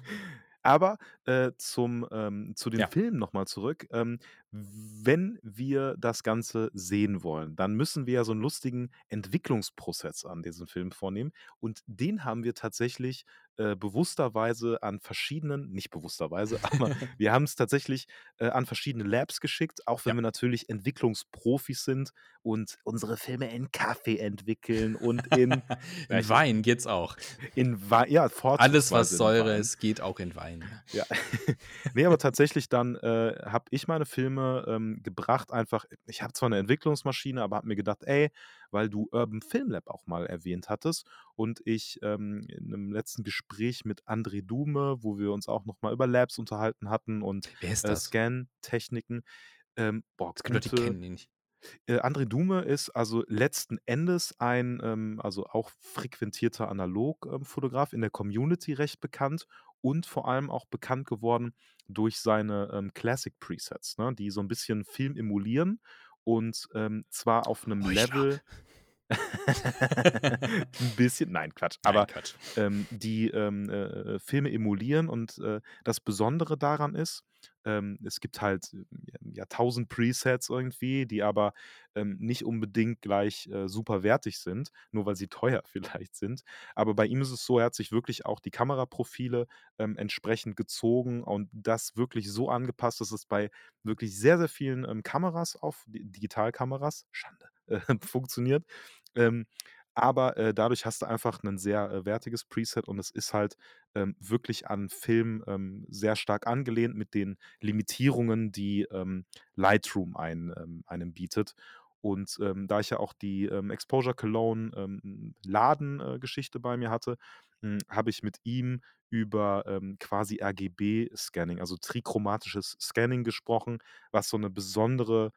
[SPEAKER 1] Aber äh, zum, ähm, zu den
[SPEAKER 2] Ja.
[SPEAKER 1] Filmen nochmal zurück. Ähm, wenn wir das Ganze sehen wollen, dann müssen wir ja so einen lustigen Entwicklungsprozess an diesen Film vornehmen. Und den haben wir tatsächlich äh, bewussterweise an verschiedenen, nicht bewussterweise, aber wir haben es tatsächlich äh, an verschiedene Labs geschickt, auch wenn
[SPEAKER 2] Ja.
[SPEAKER 1] wir natürlich Entwicklungsprofis sind und unsere Filme in Kaffee entwickeln und in, Ja,
[SPEAKER 2] in
[SPEAKER 1] ich-
[SPEAKER 2] Wein geht's auch.
[SPEAKER 1] in Wein, ja,
[SPEAKER 2] Alles, was Säure ist, geht auch in Wein.
[SPEAKER 1] Ja. nee, aber tatsächlich dann äh, habe ich meine Filme ähm, gebracht, einfach, ich habe zwar eine Entwicklungsmaschine, aber habe mir gedacht, ey, weil du Urban Film Lab auch mal erwähnt hattest und ich ähm, in einem letzten Gespräch mit André Dume, wo wir uns auch nochmal über Labs unterhalten hatten und äh? Scan-Techniken, ähm, boah,
[SPEAKER 2] Leute, die
[SPEAKER 1] gute,
[SPEAKER 2] kennen ihn nicht.
[SPEAKER 1] Äh, André Dume ist also letzten Endes ein, ähm, also auch frequentierter Analogfotograf in der Community recht bekannt und vor allem auch bekannt geworden durch seine ähm, Classic Presets, ne, die so ein bisschen Film emulieren und ähm, zwar auf einem
[SPEAKER 2] Heuchler.
[SPEAKER 1] Level. ein bisschen, nein, Quatsch.
[SPEAKER 2] Nein,
[SPEAKER 1] Aber
[SPEAKER 2] Quatsch.
[SPEAKER 1] ähm, die ähm, äh, Filme emulieren und äh, das Besondere daran ist, ähm, es gibt halt äh, ja tausend Presets irgendwie, die aber ähm, nicht unbedingt gleich äh, super wertig sind, nur weil sie teuer vielleicht sind. Aber bei ihm ist es so, er hat sich wirklich auch die Kameraprofile ähm, entsprechend gezogen und das wirklich so angepasst, dass es bei wirklich sehr, sehr vielen ähm, Kameras auf Di- Digitalkameras, Schande, äh, funktioniert. Ähm, aber äh, dadurch hast du einfach ein sehr äh, wertiges Preset und es ist halt ähm, wirklich an Film ähm, sehr stark angelehnt mit den Limitierungen, die ähm, Lightroom ein, ähm, einem bietet. Und ähm, da ich ja auch die ähm, Exposure Cologne Laden-Geschichte bei mir hatte, mh, habe ich mit ihm über ähm, quasi RGB-Scanning, also trichromatisches Scanning gesprochen, was so eine besondere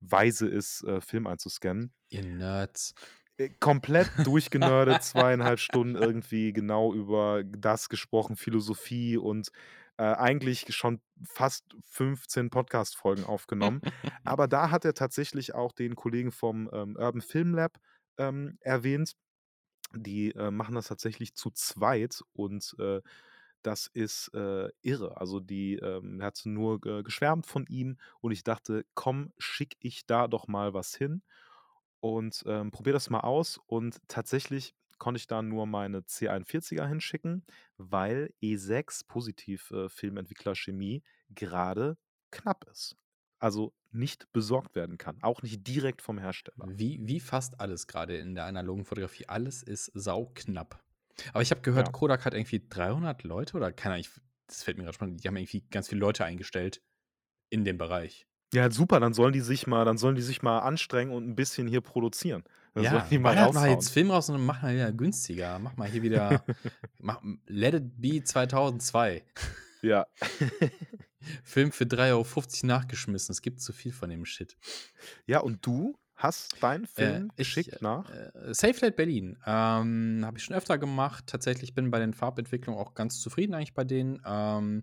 [SPEAKER 1] Weise ist, äh, Film einzuscannen
[SPEAKER 2] Ihr Nerds.
[SPEAKER 1] äh, komplett durchgenördet, zweieinhalb Stunden irgendwie genau über das gesprochen, Philosophie und äh, eigentlich schon fast 15 Podcast-Folgen aufgenommen. Aber da hat er tatsächlich auch den Kollegen vom ähm, Urban Film Lab ähm, erwähnt. Die äh, machen das tatsächlich zu zweit und äh, das ist äh, irre. Also die ähm, hat nur äh, geschwärmt von ihm und ich dachte, komm, schick ich da doch mal was hin und ähm, probiere das mal aus. Und tatsächlich konnte ich da nur meine C41er hinschicken, weil E6 positiv äh, Filmentwickler Chemie gerade knapp ist. Also nicht besorgt werden kann, auch nicht direkt vom Hersteller.
[SPEAKER 2] Wie, wie fast alles gerade in der analogen Fotografie. Alles ist sauknapp. Aber ich habe gehört,
[SPEAKER 1] Ja.
[SPEAKER 2] Kodak hat irgendwie 300 Leute oder keine Ahnung, ich- das fällt mir gerade spannend, die haben irgendwie ganz viele Leute eingestellt in dem Bereich.
[SPEAKER 1] Ja, super, dann sollen die sich mal, dann sollen die sich mal anstrengen und ein bisschen hier produzieren. Da sollen
[SPEAKER 2] Ja,
[SPEAKER 1] die mal
[SPEAKER 2] ballert mal
[SPEAKER 1] raushauen.
[SPEAKER 2] jetzt Film raus und mach mal wieder günstiger. Mach mal hier wieder mach Let It Be 2002.
[SPEAKER 1] Ja.
[SPEAKER 2] Film für 3,50 € nachgeschmissen. Es gibt zu viel von dem Shit.
[SPEAKER 1] Ja, und du hast deinen
[SPEAKER 2] Äh,
[SPEAKER 1] Film
[SPEAKER 2] ich,
[SPEAKER 1] geschickt nach?
[SPEAKER 2] äh, Safe Light Berlin. Ähm, habe ich schon öfter gemacht. Tatsächlich bin bei den Farbentwicklungen auch ganz zufrieden eigentlich bei denen. Ähm,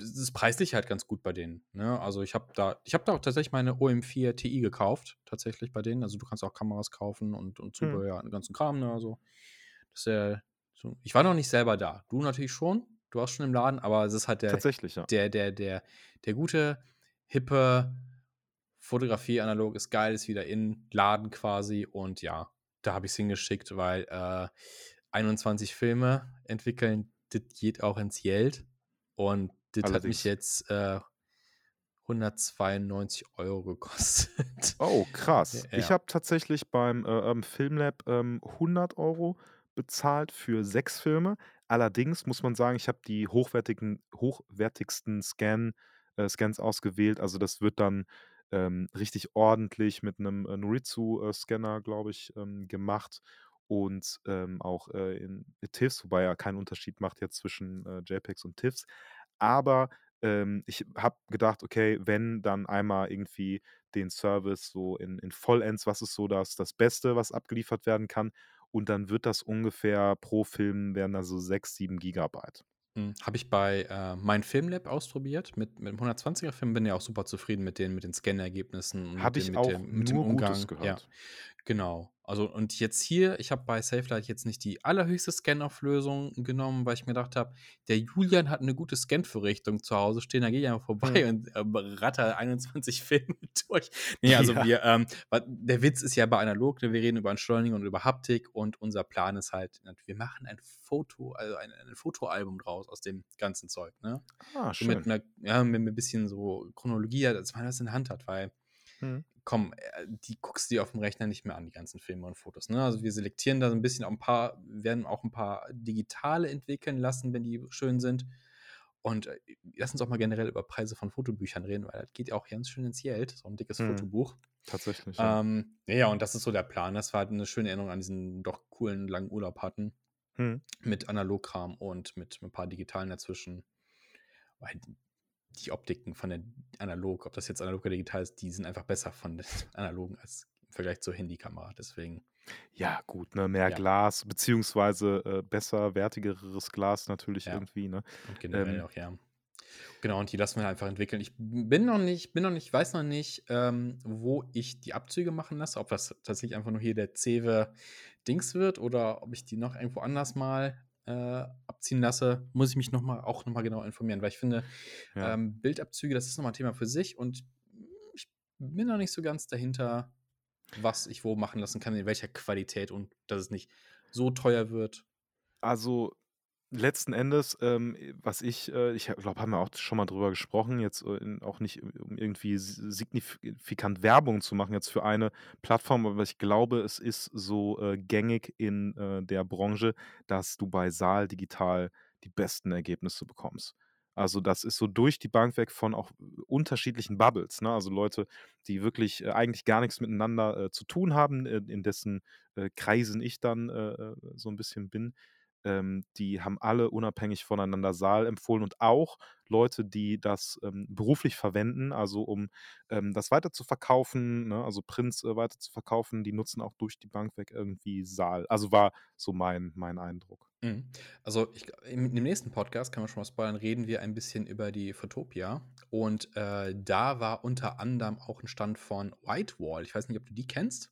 [SPEAKER 2] es ist preislich halt ganz gut bei denen. Ne? Also ich habe da, ich habe da auch tatsächlich meine OM4 Ti gekauft, tatsächlich bei denen. Also du kannst auch Kameras kaufen und, und
[SPEAKER 1] Mhm.
[SPEAKER 2] Zubehör, den ganzen Kram, ne? Also, das ist ja so. Ich war noch nicht selber da. Du natürlich schon. Du warst schon im Laden, aber es ist halt der,
[SPEAKER 1] ja.
[SPEAKER 2] der, der, der, der gute, hippe Fotografie analog ist geil, ist wieder in Laden quasi. Und ja, da habe ich es hingeschickt, weil äh, 21 Filme entwickeln, das geht auch ins Geld. Und das hat mich jetzt äh, 192 Euro gekostet.
[SPEAKER 1] Oh, krass. Ich
[SPEAKER 2] Ja.
[SPEAKER 1] habe tatsächlich beim äh, Urban Film Lab ähm, 100 Euro bezahlt für sechs Filme. Allerdings muss man sagen, ich habe die hochwertigen, hochwertigsten Scan, äh, Scans ausgewählt. Also das wird dann ähm, richtig ordentlich mit einem äh, Noritsu-Scanner, glaube ich, ähm, gemacht. Und ähm, auch äh, in TIFFs, wobei ja keinen Unterschied macht jetzt zwischen äh, JPEGs und TIFFs. Aber ähm, ich habe gedacht, okay, wenn dann einmal irgendwie den Service so in, in Vollends, was ist so das, das Beste, was abgeliefert werden kann. Und dann wird das ungefähr pro Film werden da so 6, 7 Gigabyte.
[SPEAKER 2] Hm, Habe ich bei äh, mein Filmlab ausprobiert mit, mit dem 120er Film, bin ja auch super zufrieden mit den, mit den Scannergebnissen und mit
[SPEAKER 1] Habe
[SPEAKER 2] dem,
[SPEAKER 1] ich
[SPEAKER 2] mit
[SPEAKER 1] auch
[SPEAKER 2] dem, mit dem
[SPEAKER 1] nur
[SPEAKER 2] Umgang.
[SPEAKER 1] Gutes
[SPEAKER 2] Ja,
[SPEAKER 1] gehört.
[SPEAKER 2] Genau. Also und jetzt hier, ich habe bei SafeLight jetzt nicht die allerhöchste Scanauflösung genommen, weil ich mir gedacht habe, der Julian hat eine gute Scan-Vorrichtung zu Hause stehen, da gehe ich einfach vorbei
[SPEAKER 1] Hm.
[SPEAKER 2] und äh, ratter 21 Filme durch. Nee, also
[SPEAKER 1] Ja.
[SPEAKER 2] wir, ähm, der Witz ist ja bei analog, ne, wir reden über Entschleunigung und über Haptik und unser Plan ist halt, wir machen ein Foto, also ein, ein Fotoalbum draus aus dem ganzen Zeug, ne?
[SPEAKER 1] Ah,
[SPEAKER 2] So mit
[SPEAKER 1] schön.
[SPEAKER 2] einer, ja, mit ein bisschen so Chronologie, dass man das in der Hand hat, weil,
[SPEAKER 1] Hm.
[SPEAKER 2] Komm, äh, die guckst du dir auf dem Rechner nicht mehr an, die ganzen Filme und Fotos. Ne? Also wir selektieren da so ein bisschen auch ein paar, werden auch ein paar digitale entwickeln lassen, wenn die schön sind. Und äh, lass uns auch mal generell über Preise von Fotobüchern reden, weil das geht ja auch ganz schön ins Geld, so ein dickes
[SPEAKER 1] Hm.
[SPEAKER 2] Fotobuch.
[SPEAKER 1] Tatsächlich, ja.
[SPEAKER 2] Ähm, ja, ja, und das ist so der Plan. Das war halt eine schöne Erinnerung an diesen doch coolen langen Urlaub hatten
[SPEAKER 1] Hm.
[SPEAKER 2] mit Analogkram und mit, mit ein paar digitalen dazwischen. Weil die- Optiken von der Analog, ob das jetzt analog oder digital ist, die sind einfach besser von den analogen als im Vergleich zur Handykamera. Deswegen,
[SPEAKER 1] Ja, gut, ne? Mehr
[SPEAKER 2] ja,
[SPEAKER 1] Glas, beziehungsweise äh, besser, wertigeres Glas natürlich
[SPEAKER 2] ja.
[SPEAKER 1] irgendwie, ne?
[SPEAKER 2] Und generell
[SPEAKER 1] Ähm,
[SPEAKER 2] auch, ja. Genau, und die lassen wir einfach entwickeln. Ich bin noch nicht, bin noch nicht, weiß noch nicht, ähm, wo ich die Abzüge machen lasse, ob das tatsächlich einfach nur hier der Cewe Dings wird oder ob ich die noch irgendwo anders mal äh, abziehen lasse, muss ich mich noch mal, auch nochmal genau informieren, weil ich finde,
[SPEAKER 1] ja.
[SPEAKER 2] ähm, Bildabzüge, das ist nochmal ein Thema für sich und ich bin noch nicht so ganz dahinter, was ich wo machen lassen kann, in welcher Qualität und dass es nicht so teuer wird.
[SPEAKER 1] Also letzten Endes, ähm, was ich, äh, ich glaube, haben wir auch schon mal drüber gesprochen, jetzt äh, in- auch nicht, um irgendwie signifikant Werbung zu machen jetzt für eine Plattform, aber ich glaube, es ist so äh, gängig in äh, der Branche, dass du bei Saal digital die besten Ergebnisse bekommst. Also das ist so durch die Bank weg von auch unterschiedlichen Bubbles. Ne? Also Leute, die wirklich äh, eigentlich gar nichts miteinander äh, zu tun haben, äh, in dessen äh, Kreisen ich dann äh, äh, so ein bisschen bin ähm, die haben alle unabhängig voneinander Saal empfohlen und auch Leute, die das ähm, beruflich verwenden, also um ähm, das weiter zu verkaufen, ne, also Prints äh, weiter zu verkaufen, die nutzen auch durch die Bank weg irgendwie Saal. Also war so mein, mein Eindruck.
[SPEAKER 2] Mhm. Also ich, im, im nächsten Podcast, kann man schon mal spoilern, reden wir ein bisschen über die Photopia. Und äh, da war unter anderem auch ein Stand von Whitewall. Ich weiß nicht, ob du die kennst.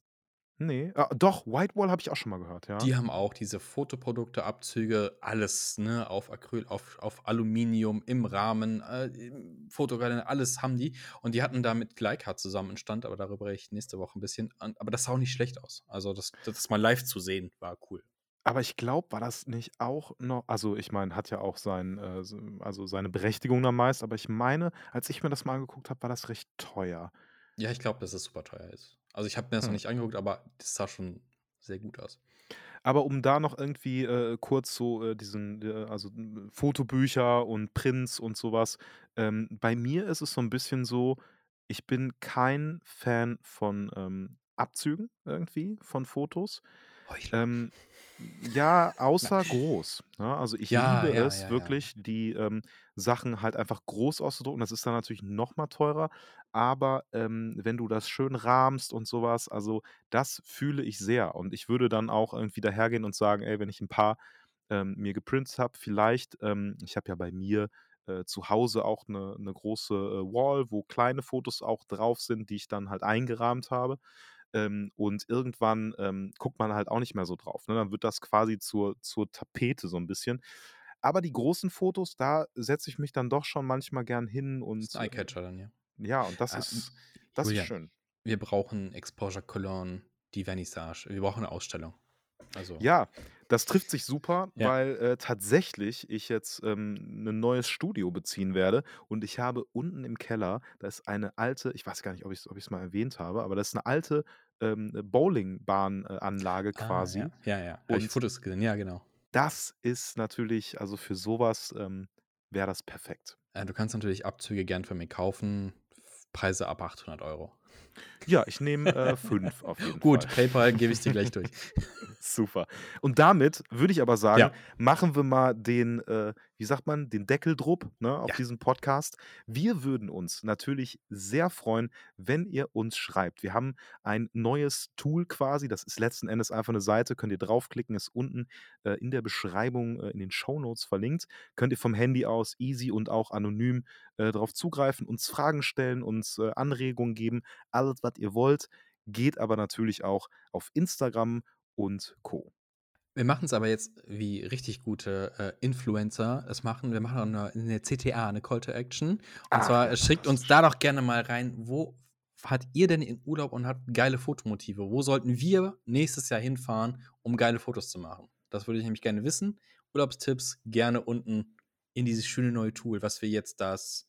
[SPEAKER 1] Nee, ah, doch, Whitewall habe ich auch schon mal gehört, ja.
[SPEAKER 2] Die haben auch diese Fotoprodukte, Abzüge, alles, ne, auf Acryl, auf, auf Aluminium, im Rahmen, äh, im Fotokalender, alles haben die. Und die hatten da mit Leica zusammen einen Stand, aber darüber rede ich nächste Woche ein bisschen. An- Aber das sah auch nicht schlecht aus. Also das, das mal live zu sehen, war cool.
[SPEAKER 1] Aber ich glaube, war das nicht auch noch, also ich meine, hat ja auch sein, äh, so- also seine Berechtigung dann meist, aber ich meine, als ich mir das mal angeguckt habe, war das recht teuer.
[SPEAKER 2] Ja, ich glaube, dass es super teuer ist. Also ich habe mir das noch
[SPEAKER 1] Hm.
[SPEAKER 2] nicht angeguckt, aber das sah schon sehr gut aus.
[SPEAKER 1] Aber um da noch irgendwie äh, kurz so äh, diesen, äh, also Fotobücher und Prints und sowas. Ähm, bei mir ist es so ein bisschen so, ich bin kein Fan von ähm, Abzügen irgendwie von Fotos. Ähm, ja, außer groß, ne? Also, ich
[SPEAKER 2] Ja,
[SPEAKER 1] liebe
[SPEAKER 2] ja,
[SPEAKER 1] es
[SPEAKER 2] ja, ja.
[SPEAKER 1] wirklich, die, ähm, Sachen halt einfach groß auszudrucken. Das ist dann natürlich noch mal teurer, aber, ähm, wenn du das schön rahmst und so was, also, das fühle ich sehr. Und ich würde dann auch irgendwie dahergehen und sagen: „Ey, wenn ich 'n paar, ähm, mir geprintet habe, vielleicht“ ähm, ich habe ja bei mir, äh, zu Hause auch 'ne 'ne große, äh, Wall, wo kleine Fotos auch drauf sind, die ich dann halt eingerahmt habe. Ähm, und irgendwann, ähm, guckt man halt auch nicht mehr so drauf, ne? Dann wird das quasi zur zur Tapete so 'n bisschen. Aber die großen Fotos, da setze ich mich dann doch schon manchmal gern hin
[SPEAKER 2] Ist
[SPEAKER 1] und,
[SPEAKER 2] 'n
[SPEAKER 1] äh
[SPEAKER 2] Eyecatcher dann, ja.
[SPEAKER 1] ja, und das
[SPEAKER 2] Ähm,
[SPEAKER 1] ist das ist
[SPEAKER 2] Julian,
[SPEAKER 1] schön.
[SPEAKER 2] wir brauchen Exposure Cologne, die Vernissage. Wir brauchen 'ne Ausstellung. Also
[SPEAKER 1] Ja, das trifft sich super,
[SPEAKER 2] Ja.
[SPEAKER 1] weil, äh, tatsächlich ich jetzt, ähm, 'nen neues Studio beziehen werde und ich habe unten im Keller da ist eine alte ich weiß gar nicht, ob ob ich's mal erwähnt habe, aber das ist 'ne alte, ähm, Bowlingbahn äh, Anlage
[SPEAKER 2] Ah, ja.
[SPEAKER 1] quasi.
[SPEAKER 2] Ja, ja. Habe ich Fotos gesehen. Ja, genau.
[SPEAKER 1] das ist natürlich also, für so was, ähm, wäre das perfekt.
[SPEAKER 2] Äh, du kannst natürlich Abzüge gern von mir kaufen. Preise ab 800 €.
[SPEAKER 1] Ja, ich nehme, äh, 5 auf jeden
[SPEAKER 2] Gut,
[SPEAKER 1] Fall.
[SPEAKER 2] PayPal gebe ich dir gleich durch.
[SPEAKER 1] Super. Und damit würde ich aber sagen,
[SPEAKER 2] Ja.
[SPEAKER 1] machen wir mal den, äh, wie sagt man, den Deckel drupp, ne, auf
[SPEAKER 2] Ja.
[SPEAKER 1] diesen Podcast. Wir würden uns natürlich sehr freuen, wenn ihr uns schreibt. Wir haben ein neues Tool quasi, das ist letzten Endes einfach 'ne Seite, könnt ihr draufklicken, ist unten, äh, in der Beschreibung, äh, in den Shownotes verlinkt. Könnt ihr vom Handy aus easy und auch anonym, äh, drauf zugreifen, uns Fragen stellen, uns, äh, Anregungen geben, alles, was ihr wollt. Geht aber natürlich auch auf Instagram und Co.
[SPEAKER 2] Wir machen's aber jetzt wie richtig gute, äh, Influencer es machen. Wir machen auch 'ne 'ne CTA, 'ne Call to Action. Und
[SPEAKER 1] Ach,
[SPEAKER 2] zwar, äh, schickt uns da doch gerne mal rein, wo fahrt ihr denn in Urlaub und habt geile Fotomotive? Wo sollten wir nächstes Jahr hinfahren, um geile Fotos zu machen? Das würde ich nämlich gerne wissen. Urlaubstipps gerne unten in dieses schöne neue Tool, was wir jetzt das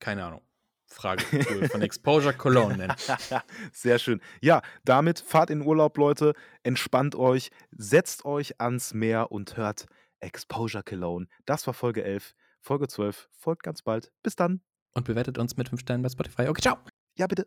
[SPEAKER 2] keine Ahnung, Fragetool von Exposure Cologne nennen.
[SPEAKER 1] Sehr schön. Ja, damit fahrt in Urlaub, Leute, entspannt euch, setzt euch ans Meer und hört Exposure Cologne. Das war Folge 11. Folge 12 folgt ganz bald. Bis dann.
[SPEAKER 2] Und bewertet uns mit 5 Sternen bei Spotify. Okay, tschau.
[SPEAKER 1] Ja, bitte.